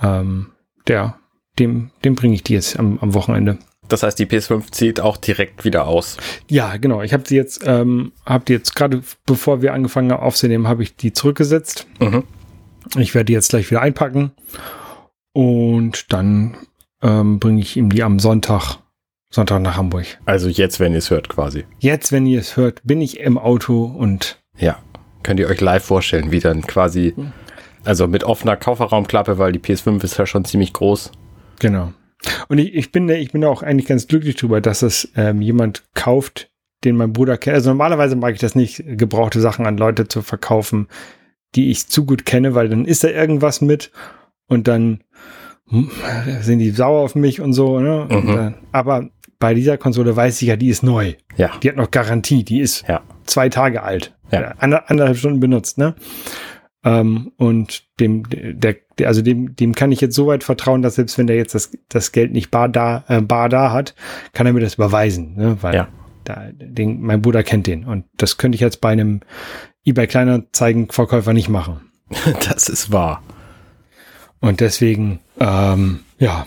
ähm, der, dem, dem bringe ich die jetzt am, am Wochenende. Das heißt, die PS5 zieht auch direkt wieder aus. Ja, genau. Ich habe sie jetzt, ähm, habe die jetzt gerade, bevor wir angefangen haben aufzunehmen, habe ich die zurückgesetzt. Mhm. Ich werde die jetzt gleich wieder einpacken und dann ähm, bringe ich ihm die am Sonntag, Sonntag nach Hamburg. Also jetzt, wenn ihr es hört, quasi. Jetzt, wenn ihr es hört, bin ich im Auto und ja, könnt ihr euch live vorstellen, wie dann quasi, also mit offener Kofferraumklappe, weil die PS5 ist ja schon ziemlich groß. Genau. Und ich, ich bin ich bin auch eigentlich ganz glücklich drüber, dass es ähm, jemand kauft, den mein Bruder kennt. Also normalerweise mag ich das nicht, gebrauchte Sachen an Leute zu verkaufen, die ich zu gut kenne, weil dann ist da irgendwas mit und dann hm, sind die sauer auf mich und so. Ne? Mhm. Und, äh, aber bei dieser Konsole weiß ich ja, die ist neu. Ja. Die hat noch Garantie. Die ist ja. zwei Tage alt. Ja. Ander, anderthalb Stunden benutzt. Ne? Ähm, und dem, der, der, also dem, dem kann ich jetzt so weit vertrauen, dass selbst wenn der jetzt das, das Geld nicht bar da, äh, bar da hat, kann er mir das überweisen, ne? Weil Ja. da, den, mein Bruder kennt den. Und das könnte ich jetzt bei einem eBay Kleinanzeigen-Verkäufer nicht machen. [laughs] Das ist wahr. Und deswegen, ähm, ja,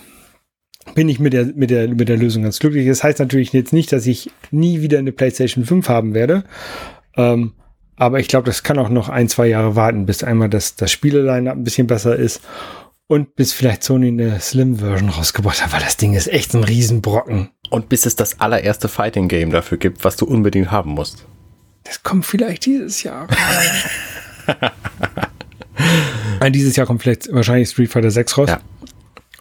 bin ich mit der, mit der, mit der Lösung ganz glücklich. Das heißt natürlich jetzt nicht, dass ich nie wieder eine PlayStation 5 haben werde. Ähm, aber ich glaube, das kann auch noch ein, zwei Jahre warten, bis einmal das, das Spieleline ein bisschen besser ist und bis vielleicht Sony eine Slim-Version rausgebracht hat, weil das Ding ist echt ein Riesenbrocken. Und bis es das allererste Fighting Game dafür gibt, was du unbedingt haben musst. Das kommt vielleicht dieses Jahr. [laughs] Dieses Jahr kommt vielleicht wahrscheinlich Street Fighter 6 raus. Ja.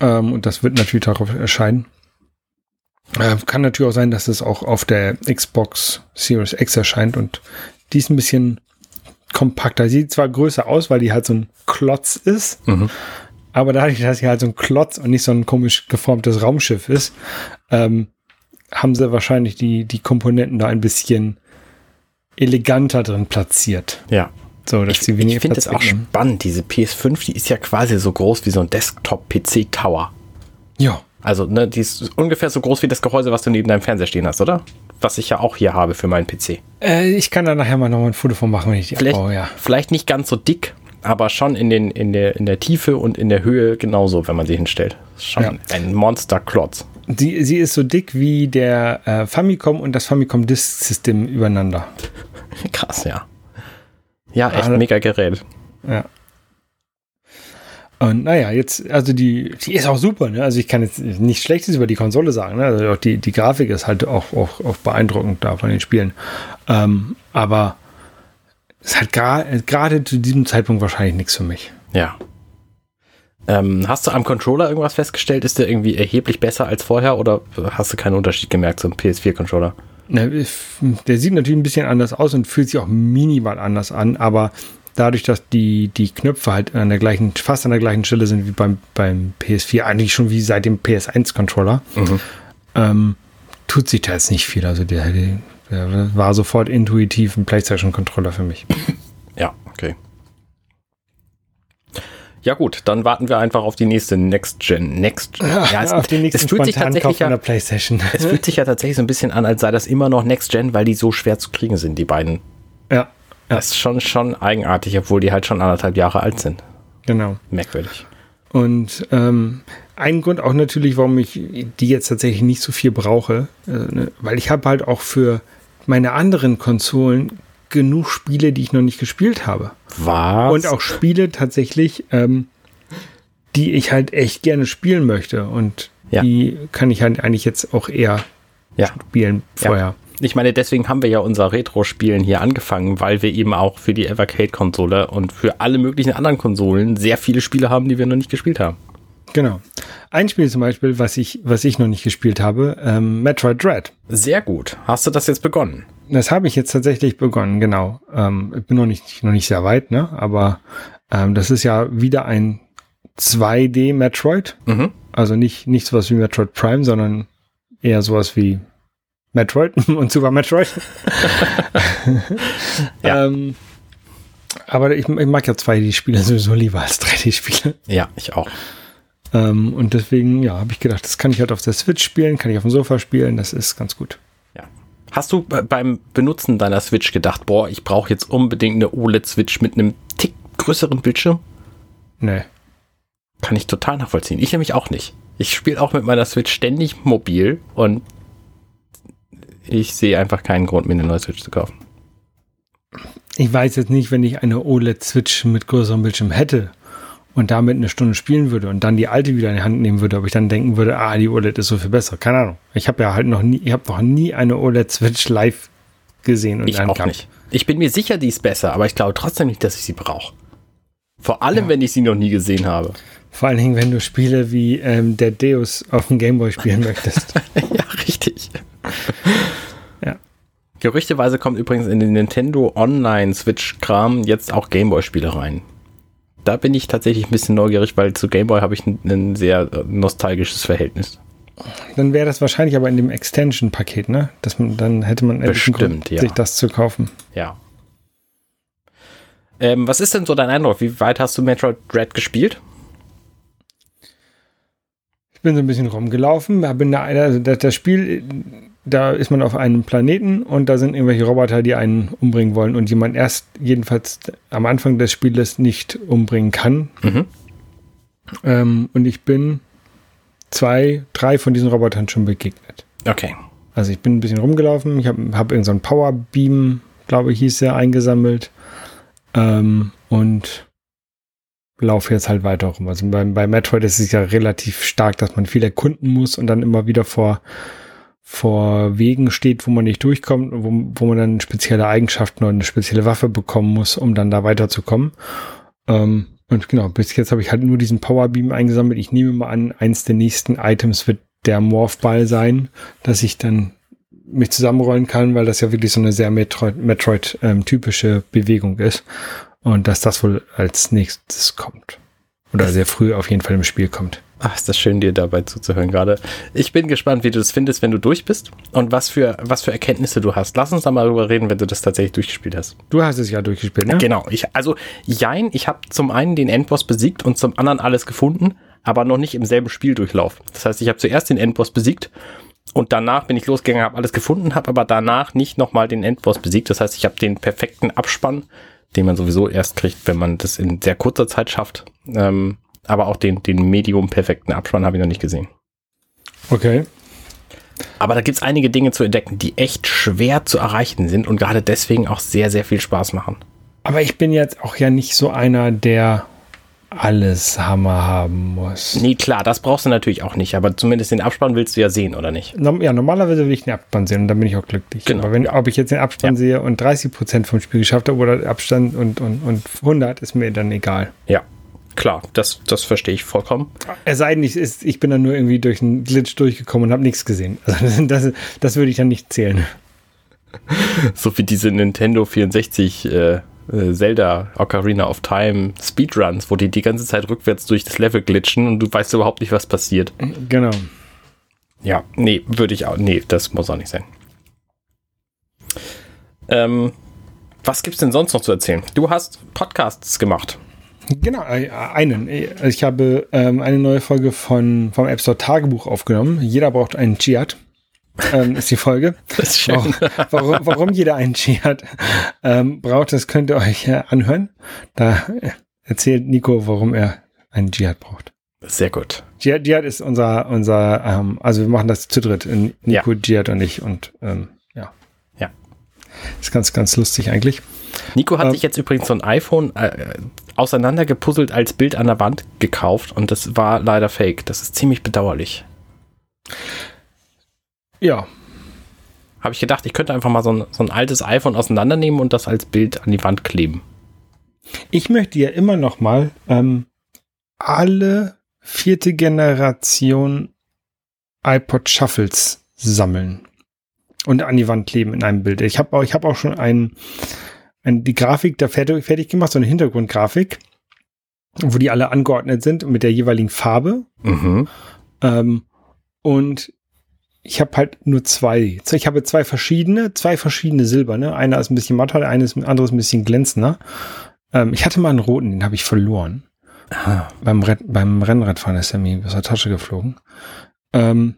Ähm, und das wird natürlich darauf erscheinen. Äh, kann natürlich auch sein, dass es auch auf der Xbox Series X erscheint und die ist ein bisschen kompakter. Sieht zwar größer aus, weil die halt so ein Klotz ist, Mhm. aber dadurch, dass sie halt so ein Klotz und nicht so ein komisch geformtes Raumschiff ist, ähm, haben sie wahrscheinlich die, die Komponenten da ein bisschen eleganter drin platziert. Ja. So, dass Ich, sie weniger ich finde es auch spannend. Diese PS5, die ist ja quasi so groß wie so ein Desktop-PC-Tower. Ja, Also, ne, die ist ungefähr so groß wie das Gehäuse, was du neben deinem Fernseher stehen hast, oder? Was ich ja auch hier habe für meinen PC. äh, ich kann da nachher mal noch mal ein Foto von machen, wenn ich die Vielleicht, abbaue, ja. vielleicht nicht ganz so dick, aber schon in, den, in, der, in der Tiefe und in der Höhe genauso, wenn man sie hinstellt. Schon Ja. ein Monster-Klotz. Sie, sie ist so dick wie der äh, Famicom und das Famicom Disk System übereinander. [laughs] Krass, ja. Ja, echt Alle- mega Gerät. Ja. Und naja, jetzt, also die, die ist auch super, ne? Also ich kann jetzt nichts Schlechtes über die Konsole sagen, ne? Also auch die, die Grafik ist halt auch, auch, auch beeindruckend da von den Spielen. Ähm, aber es hat gerade zu diesem Zeitpunkt wahrscheinlich nichts für mich. Ja. Ähm, hast du am Controller irgendwas festgestellt? Ist der irgendwie erheblich besser als vorher oder hast du keinen Unterschied gemerkt zum PS4-Controller? Ne, Der sieht natürlich ein bisschen anders aus und fühlt sich auch minimal anders an, aber dadurch, dass die, die Knöpfe halt an der gleichen, fast an der gleichen Stelle sind wie beim, beim PS4, eigentlich schon wie seit dem PS1-Controller, Mhm. ähm, tut sich da jetzt nicht viel. Also der, der, war sofort intuitiv ein PlayStation-Controller für mich. [clears throat] Ja, okay. Ja gut, dann warten wir einfach auf die nächste Next Gen. Next [laughs] ja, es, auf den nächsten es fühlt sich tatsächlich ja, der PlayStation. [laughs] es fühlt sich ja tatsächlich so ein bisschen an, als sei das immer noch Next Gen, weil die so schwer zu kriegen sind, die beiden. ja, Das ist schon, schon eigenartig, obwohl die halt schon anderthalb Jahre alt sind. genau. Merkwürdig. Und ähm, ein Grund auch natürlich, warum ich die jetzt tatsächlich nicht so viel brauche, äh, ne, weil ich habe halt auch für meine anderen Konsolen genug Spiele, die ich noch nicht gespielt habe. Was? Und auch Spiele tatsächlich, ähm, die ich halt echt gerne spielen möchte. Und Ja. die kann ich halt eigentlich jetzt auch eher ja. spielen vorher. Ich meine, deswegen haben wir ja unser Retro-Spielen hier angefangen, weil wir eben auch für die Evercade-Konsole und für alle möglichen anderen Konsolen sehr viele Spiele haben, die wir noch nicht gespielt haben. Genau. Ein Spiel zum Beispiel, was ich, was ich noch nicht gespielt habe, ähm, Metroid Dread. Sehr gut. Hast du das jetzt begonnen? Das habe ich jetzt tatsächlich begonnen, genau. Ähm, ich bin noch nicht, noch nicht sehr weit, ne? Aber ähm, das ist ja wieder ein 2D-Metroid. Mhm. Also nicht, nicht sowas wie Metroid Prime, sondern eher sowas wie Metroid [laughs] und Super Metroid. [laughs] Ja. ähm, aber ich, ich mag ja 2D-Spiele sowieso lieber als 3D-Spiele. Ja, ich auch. Ähm, und deswegen, ja, habe ich gedacht, das kann ich halt auf der Switch spielen, kann ich auf dem Sofa spielen, das ist ganz gut. Ja. Hast du be- beim Benutzen deiner Switch gedacht, boah, ich brauche jetzt unbedingt eine OLED-Switch mit einem Tick größeren Bildschirm? Nee. Kann ich total nachvollziehen. Ich nämlich auch nicht. Ich spiele auch mit meiner Switch ständig mobil und ich sehe einfach keinen Grund, mir eine neue Switch zu kaufen. Ich weiß jetzt nicht, wenn ich eine OLED-Switch mit größerem Bildschirm hätte und damit eine Stunde spielen würde und dann die alte wieder in die Hand nehmen würde, ob ich dann denken würde, ah, die OLED ist so viel besser. Keine Ahnung. Ich habe ja halt noch nie, ich habe noch nie eine OLED-Switch live gesehen und Ich auch gehabt. nicht. Ich bin mir sicher, die ist besser, aber ich glaube trotzdem nicht, dass ich sie brauche. Vor allem, wenn ich sie noch nie gesehen habe. Vor allen Dingen, wenn du Spiele wie ähm, der Deus auf dem Gameboy spielen möchtest. [laughs] ja, richtig. Gerüchteweise kommt übrigens in den Nintendo Online Switch-Kram jetzt auch Gameboy-Spiele rein. Da bin ich tatsächlich ein bisschen neugierig, weil zu Gameboy habe ich ein, ein sehr äh, nostalgisches Verhältnis. Dann wäre das wahrscheinlich aber in dem Extension-Paket, ne? Dass man, dann hätte man Bestimmt, Grund, ja. sich das zu kaufen. Ja. Ähm, was ist denn so dein Eindruck? Wie weit hast du Metroid Dread gespielt? Ich bin so ein bisschen rumgelaufen. Bin da, also das, das Spiel, da ist man auf einem Planeten und da sind irgendwelche Roboter, die einen umbringen wollen und die man erst jedenfalls am Anfang des Spieles nicht umbringen kann. Mhm. Ähm, und ich bin zwei, drei von diesen Robotern schon begegnet. Okay. Also ich bin ein bisschen rumgelaufen, ich habe hab irgendeinen so Power Beam, glaube ich, hieß der, eingesammelt. Ähm, und laufe jetzt halt weiter rum. Also bei, bei Metroid ist es ja relativ stark, dass man viel erkunden muss und dann immer wieder vor, vor Wegen steht, wo man nicht durchkommt und wo, wo man dann spezielle Eigenschaften oder eine spezielle Waffe bekommen muss, um dann da weiterzukommen. Ähm, und genau, bis jetzt habe ich halt nur diesen Powerbeam eingesammelt. Ich nehme mal an, eins der nächsten Items wird der Morphball sein, dass ich dann mich zusammenrollen kann, weil das ja wirklich so eine sehr Metroid-typische Metroid, ähm, Bewegung ist. Und dass das wohl als nächstes kommt. Oder sehr früh auf jeden Fall im Spiel kommt. Ach, ist das schön, dir dabei zuzuhören gerade. Ich bin gespannt, wie du das findest, wenn du durch bist und was für, was für Erkenntnisse du hast. Lass uns da mal drüber reden, wenn du das tatsächlich durchgespielt hast. Du hast es ja durchgespielt, ne? Genau. Ich, also, jein, ich habe zum einen den Endboss besiegt und zum anderen alles gefunden, aber noch nicht im selben Spieldurchlauf. Das heißt, ich habe zuerst den Endboss besiegt und danach bin ich losgegangen, habe alles gefunden, habe aber danach nicht nochmal den Endboss besiegt. Das heißt, ich habe den perfekten Abspann, den man sowieso erst kriegt, wenn man das in sehr kurzer Zeit schafft. Ähm, aber auch den, den medium perfekten Abspann habe ich noch nicht gesehen. Okay. Aber da gibt es einige Dinge zu entdecken, die echt schwer zu erreichen sind und gerade deswegen auch sehr, sehr viel Spaß machen. Aber ich bin jetzt auch ja nicht so einer, der alles Hammer haben muss. Nee, klar, das brauchst du natürlich auch nicht, aber zumindest den Abspann willst du ja sehen, oder nicht? Ja, normalerweise will ich den Abspann sehen und dann bin ich auch glücklich. Genau. Aber wenn, ob ich jetzt den Abspann ja. sehe und 30 Prozent vom Spiel geschafft habe oder Abstand und, und, und 100, ist mir dann egal. Ja, klar, das, das verstehe ich vollkommen. Es sei denn, ich, ist, ich bin dann nur irgendwie durch einen Glitch durchgekommen und habe nichts gesehen. [laughs] Also das, das würde ich dann nicht zählen. [laughs] so wie diese Nintendo 64 äh, äh, Zelda Ocarina of Time Speedruns, wo die die ganze Zeit rückwärts durch das Level glitschen und du weißt überhaupt nicht, was passiert. Genau. Ja, nee, würde ich auch, nee, das muss auch nicht sein. Ähm, was gibt's denn sonst noch zu erzählen? Du hast Podcasts gemacht. Genau, äh, einen. Ich habe ähm, eine neue Folge von, vom App Store Tagebuch aufgenommen. Jeder braucht einen Chiat ähm, ist die Folge. [laughs] Das ist schön. Warum, warum, warum jeder einen Dschihad ähm, braucht, das könnt ihr euch äh, anhören. Da erzählt Nico, warum er einen Dschihad braucht. Sehr gut. Dschihad ist unser, unser ähm, also wir machen das zu dritt. Nico, ja. Und ich und ähm, ja. Ja. Ist ganz, ganz lustig eigentlich. Nico hat ähm, sich jetzt übrigens so ein iPhone äh, auseinandergepuzzelt als Bild an der Wand gekauft und das war leider fake. Das ist ziemlich bedauerlich. Ja. Habe ich gedacht, ich könnte einfach mal so ein, so ein altes iPhone auseinandernehmen und das als Bild an die Wand kleben. Ich möchte ja immer noch mal ähm, alle vierte Generation iPod Shuffles sammeln und an die Wand kleben in einem Bild. Ich habe auch, ich hab auch schon ein, ein, die Grafik da fertig, gemacht, so eine Hintergrundgrafik, wo die alle angeordnet sind mit der jeweiligen Farbe. Mhm. Ähm, und ich habe halt nur zwei. Ich habe zwei verschiedene, zwei verschiedene silberne. Einer ist ein bisschen matter, der eine ist, andere ist ein bisschen glänzender. Ähm, ich hatte mal einen roten, den habe ich verloren. Aha. Beim, Red, beim Rennradfahren ist er mir aus der Tasche geflogen. Ähm,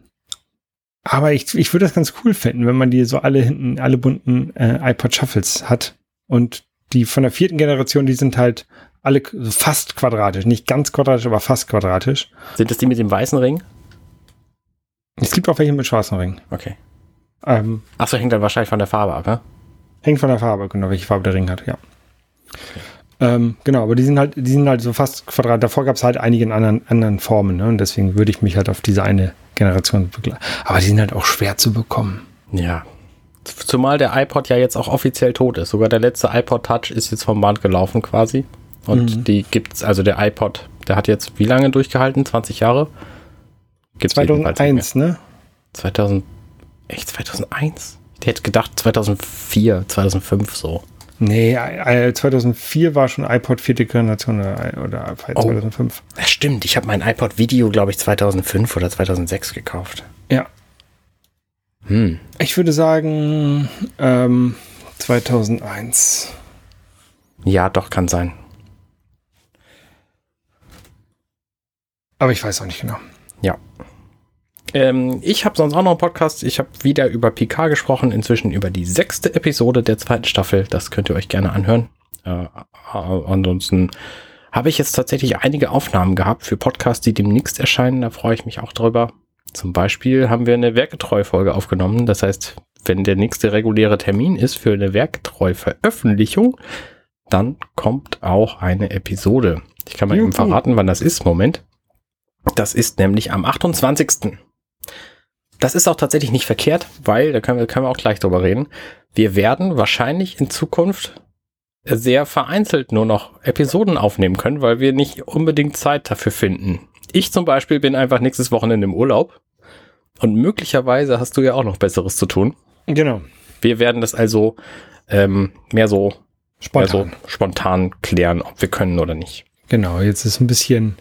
aber ich, ich würde das ganz cool finden, wenn man die so alle hinten, alle bunten äh, iPod Shuffles hat. Und die von der vierten Generation, die sind halt alle fast quadratisch. Nicht ganz quadratisch, aber fast quadratisch. Sind das die mit dem weißen Ring? Es gibt auch welche mit schwarzen Ringen. Okay. Ähm, Achso, hängt dann wahrscheinlich von der Farbe ab, ne? Hängt von der Farbe, genau, welche Farbe der Ring hat, ja. Okay. Ähm, genau, aber die sind halt, die sind halt so fast quadrat. Davor gab es halt einige in anderen, anderen Formen, ne? Und deswegen würde ich mich halt auf diese eine Generation begleiten. Aber die sind halt auch schwer zu bekommen. Ja. Zumal der iPod ja jetzt auch offiziell tot ist. Sogar der letzte iPod Touch ist jetzt vom Band gelaufen quasi. Und mhm. die gibt's, also der iPod, der hat jetzt wie lange durchgehalten? 20 Jahre? Gibt's 2001, ne? 2000, echt 2001? Ich hätte gedacht 2004, 2005 so. Nee, 2004 war schon iPod vierte Generation oder, oder 2005. Oh, das stimmt, ich habe mein iPod Video, glaube ich, 2005 oder 2006 gekauft. Ja. Hm. Ich würde sagen ähm, 2001. Ja, doch, kann sein. Aber ich weiß auch nicht genau. Ja. Ähm, ich habe sonst auch noch einen Podcast. Ich habe wieder über PK gesprochen, inzwischen über die sechste Episode der zweiten Staffel. Das könnt ihr euch gerne anhören. Äh, ansonsten habe ich jetzt tatsächlich einige Aufnahmen gehabt für Podcasts, die demnächst erscheinen. Da freue ich mich auch drüber. Zum Beispiel haben wir eine Werketreu-Folge aufgenommen. Das heißt, wenn der nächste reguläre Termin ist für eine Werketreu-Veröffentlichung, dann kommt auch eine Episode. Ich kann mal Juhu. eben verraten, wann das ist. Moment. Das ist nämlich am 28. Das ist auch tatsächlich nicht verkehrt, weil, da können wir, können wir auch gleich drüber reden. Wir werden wahrscheinlich in Zukunft sehr vereinzelt nur noch Episoden aufnehmen können, weil wir nicht unbedingt Zeit dafür finden. Ich zum Beispiel bin einfach nächstes Wochenende im Urlaub und möglicherweise hast du ja auch noch Besseres zu tun. Genau. Wir werden das also ähm, mehr so spontan. Mehr so spontan klären, ob wir können oder nicht. Genau, jetzt ist ein bisschen,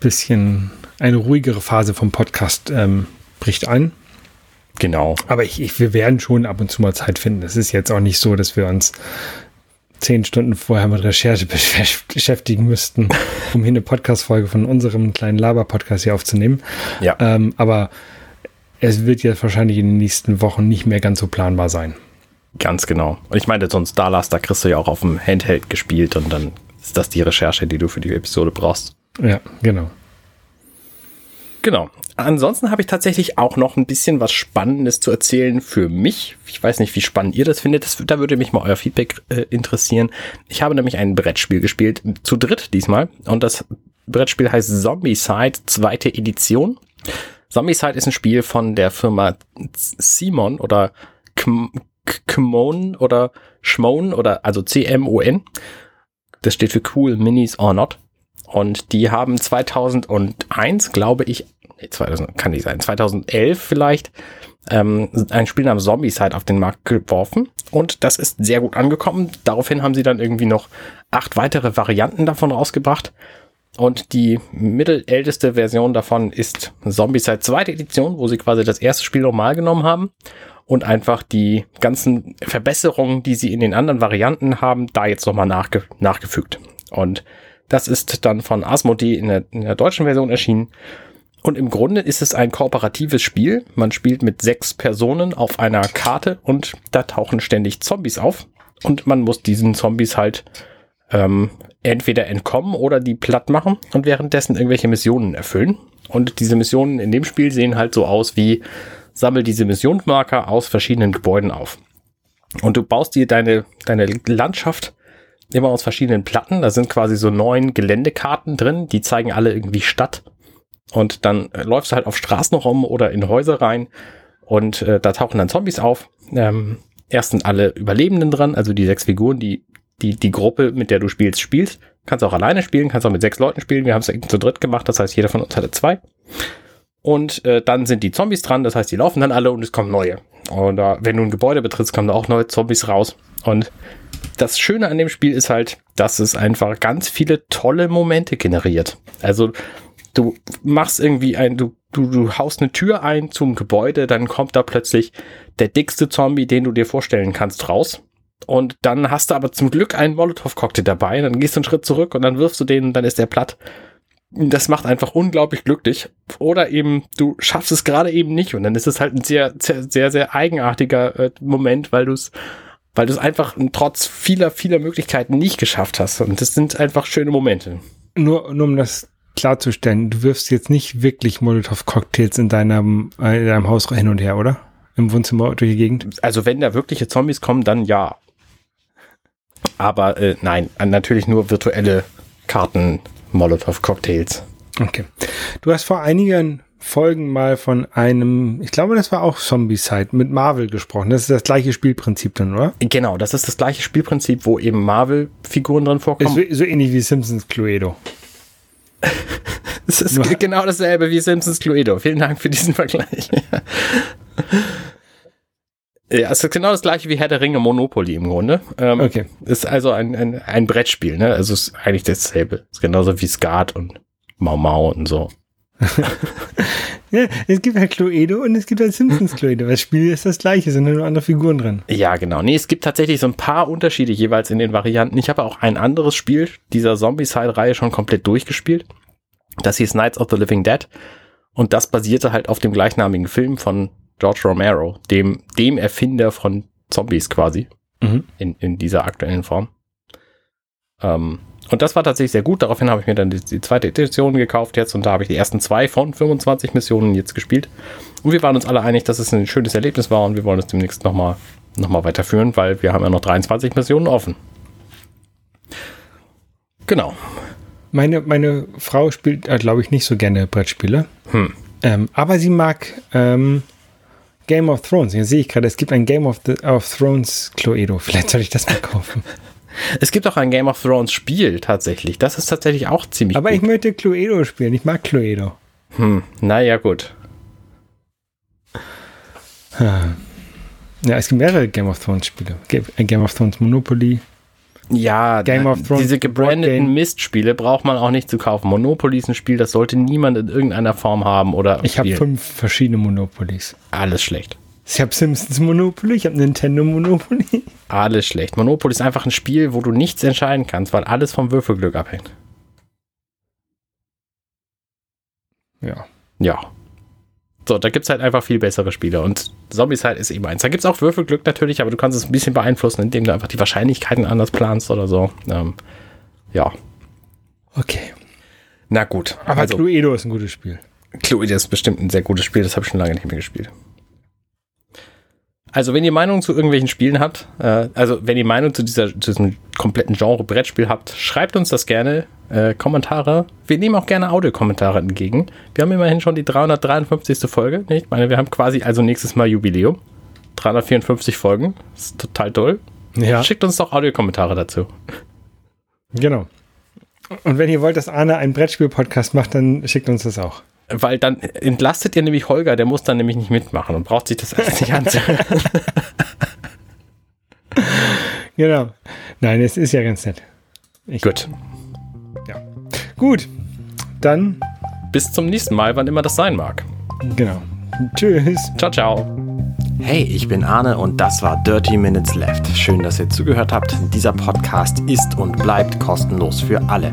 bisschen eine ruhigere Phase vom Podcast ähm, bricht an. Genau. Aber ich, ich, wir werden schon ab und zu mal Zeit finden. Es ist jetzt auch nicht so, dass wir uns zehn Stunden vorher mit Recherche [laughs] beschäftigen müssten, um hier eine Podcast-Folge von unserem kleinen Laber-Podcast hier aufzunehmen. Ja. Ähm, aber es wird jetzt wahrscheinlich in den nächsten Wochen nicht mehr ganz so planbar sein. Ganz genau. Und ich meine, sonst Dallas, da kriegst du ja auch auf dem Handheld gespielt und dann ist das die Recherche, die du für die Episode brauchst. Ja, genau. Genau. Ansonsten habe ich tatsächlich auch noch ein bisschen was Spannendes zu erzählen für mich. Ich weiß nicht, wie spannend ihr das findet. Das, da würde mich mal euer Feedback äh, interessieren. Ich habe nämlich ein Brettspiel gespielt, zu dritt diesmal. Und das Brettspiel heißt Zombicide, zweite Edition. Zombicide ist ein Spiel von der Firma Simon oder Kmon oder Schmon oder also C-M-O-N. Das steht für Cool Minis or Not. Und die haben 2001, glaube ich, nee, 2000, kann nicht sein, 2011 vielleicht, ähm, ein Spiel namens Zombicide auf den Markt geworfen. Und das ist sehr gut angekommen. Daraufhin haben sie dann irgendwie noch acht weitere Varianten davon rausgebracht. Und die mittelälteste Version davon ist Zombicide zweite Edition, wo sie quasi das erste Spiel normal genommen haben und einfach die ganzen Verbesserungen, die sie in den anderen Varianten haben, da jetzt nochmal nachge nachgefügt. Und das ist dann von Asmodee in der, in der deutschen Version erschienen. Und im Grunde ist es ein kooperatives Spiel. Man spielt mit sechs Personen auf einer Karte und da tauchen ständig Zombies auf. Und man muss diesen Zombies halt ähm, entweder entkommen oder die platt machen und währenddessen irgendwelche Missionen erfüllen. Und diese Missionen in dem Spiel sehen halt so aus wie, sammel diese Missionsmarker aus verschiedenen Gebäuden auf. Und du baust dir deine, deine Landschaft immer aus verschiedenen Platten. Da sind quasi so neun Geländekarten drin, die zeigen alle irgendwie Stadt. Und dann äh, läufst du halt auf Straßen rum oder in Häuser rein und äh, da tauchen dann Zombies auf. Ähm, erst sind alle Überlebenden dran, also die sechs Figuren, die, die, die Gruppe, mit der du spielst, spielst. Kannst auch alleine spielen, kannst auch mit sechs Leuten spielen. Wir haben es zu dritt gemacht, das heißt, jeder von uns hatte zwei. Und äh, dann sind die Zombies dran, das heißt, die laufen dann alle und es kommen neue. Und äh, wenn du ein Gebäude betrittst, kommen da auch neue Zombies raus. Und das Schöne an dem Spiel ist halt, dass es einfach ganz viele tolle Momente generiert. Also du machst irgendwie ein, du, du, du haust eine Tür ein zum Gebäude, dann kommt da plötzlich der dickste Zombie, den du dir vorstellen kannst, raus. Und dann hast du aber zum Glück einen Molotow-Cocktail dabei, dann gehst du einen Schritt zurück und dann wirfst du den und dann ist der platt. Das macht einfach unglaublich glücklich. Oder eben, du schaffst es gerade eben nicht und dann ist es halt ein sehr, sehr, sehr, sehr eigenartiger äh, Moment, weil du es weil du es einfach trotz vieler, vieler Möglichkeiten nicht geschafft hast. Und das sind einfach schöne Momente. Nur, nur um das klarzustellen, du wirfst jetzt nicht wirklich Molotow-Cocktails in deinem, äh, in deinem Haus hin und her, oder? Im Wohnzimmer durch die Gegend? Also wenn da wirkliche Zombies kommen, dann ja. Aber äh, nein, natürlich nur virtuelle Karten Molotow-Cocktails. Okay. Du hast vor einigen Folgen mal von einem, ich glaube, das war auch Zombie-Side mit Marvel gesprochen. Das ist das gleiche Spielprinzip dann, oder? Genau, das ist das gleiche Spielprinzip, wo eben Marvel-Figuren drin vorkommen. Ist so, ähnlich wie Simpsons Cluedo. [laughs] es ist Nur genau dasselbe wie Simpsons Cluedo. Vielen Dank für diesen Vergleich. Ja, es ist genau das gleiche wie Herr der Ringe Monopoly im Grunde. Ähm, okay. Ist also ein, ein, ein Brettspiel, ne? Also ist eigentlich dasselbe. Ist genauso wie Skat und Mau Mau und so. [laughs] Ja, es gibt halt Cluedo und es gibt halt Simpsons Cluedo. Das Spiel ist das gleiche, sind nur andere Figuren drin. Ja, genau. Nee, es gibt tatsächlich so ein paar Unterschiede jeweils in den Varianten. Ich habe auch ein anderes Spiel dieser Zombie-Side-Reihe schon komplett durchgespielt. Das hieß Knights of the Living Dead. Und das basierte halt auf dem gleichnamigen Film von George Romero, dem, dem Erfinder von Zombies quasi. Mhm. In, in dieser aktuellen Form. Ähm, und das war tatsächlich sehr gut. Daraufhin habe ich mir dann die, die, zweite Edition gekauft jetzt und da habe ich die ersten zwei von 25 Missionen jetzt gespielt. Und wir waren uns alle einig, dass es ein schönes Erlebnis war und wir wollen es demnächst nochmal noch mal weiterführen, weil wir haben ja noch 23 Missionen offen. Genau. Meine, meine Frau spielt, äh, glaube ich, nicht so gerne Brettspiele. Hm. Ähm, aber sie mag ähm, Game of Thrones. Hier sehe ich gerade, es gibt ein Game of, the, of Thrones Cluedo. [laughs] Vielleicht soll ich das mal kaufen. [laughs] Es gibt auch ein Game of Thrones Spiel tatsächlich. Das ist tatsächlich auch ziemlich Aber gut. ich möchte Cluedo spielen. Ich mag Cluedo. Hm, naja, gut. Ja, es gibt mehrere Game of Thrones Spiele. Game of Thrones Monopoly. Ja, Game of Thrones, diese gebrandeten Mistspiele braucht man auch nicht zu kaufen. Monopoly ist ein Spiel, das sollte niemand in irgendeiner Form haben oder. Ich habe fünf verschiedene Monopolies. Alles schlecht. Ich habe Simpsons Monopoly, ich habe Nintendo Monopoly. Alles schlecht. Monopoly ist einfach ein Spiel, wo du nichts entscheiden kannst, weil alles vom Würfelglück abhängt. Ja. Ja. So, da gibt es halt einfach viel bessere Spiele und Zombies halt ist eben eins. Da gibt es auch Würfelglück natürlich, aber du kannst es ein bisschen beeinflussen, indem du einfach die Wahrscheinlichkeiten anders planst oder so. Ähm, ja. Okay. Na gut. Aber also, Cluedo ist ein gutes Spiel. Cluedo ist bestimmt ein sehr gutes Spiel, das habe ich schon lange nicht mehr gespielt. Also, wenn ihr Meinung zu irgendwelchen Spielen habt, äh, also wenn ihr Meinung zu, dieser, zu diesem kompletten Genre Brettspiel habt, schreibt uns das gerne. Äh, Kommentare. Wir nehmen auch gerne Audiokommentare entgegen. Wir haben immerhin schon die 353. Folge. Nicht? Ich meine, wir haben quasi also nächstes Mal Jubiläum. 354 Folgen. Das ist total toll. Ja. Schickt uns doch Audiokommentare dazu. Genau. Und wenn ihr wollt, dass Arne einen Brettspiel-Podcast macht, dann schickt uns das auch. Weil dann entlastet ihr nämlich Holger, der muss dann nämlich nicht mitmachen und braucht sich das alles nicht anzuhören. [laughs] genau. Nein, es ist ja ganz nett. Ich Gut. Ja. Gut. Dann. Bis zum nächsten Mal, wann immer das sein mag. Genau. Tschüss. Ciao, ciao. Hey, ich bin Arne und das war Dirty Minutes Left. Schön, dass ihr zugehört habt. Dieser Podcast ist und bleibt kostenlos für alle.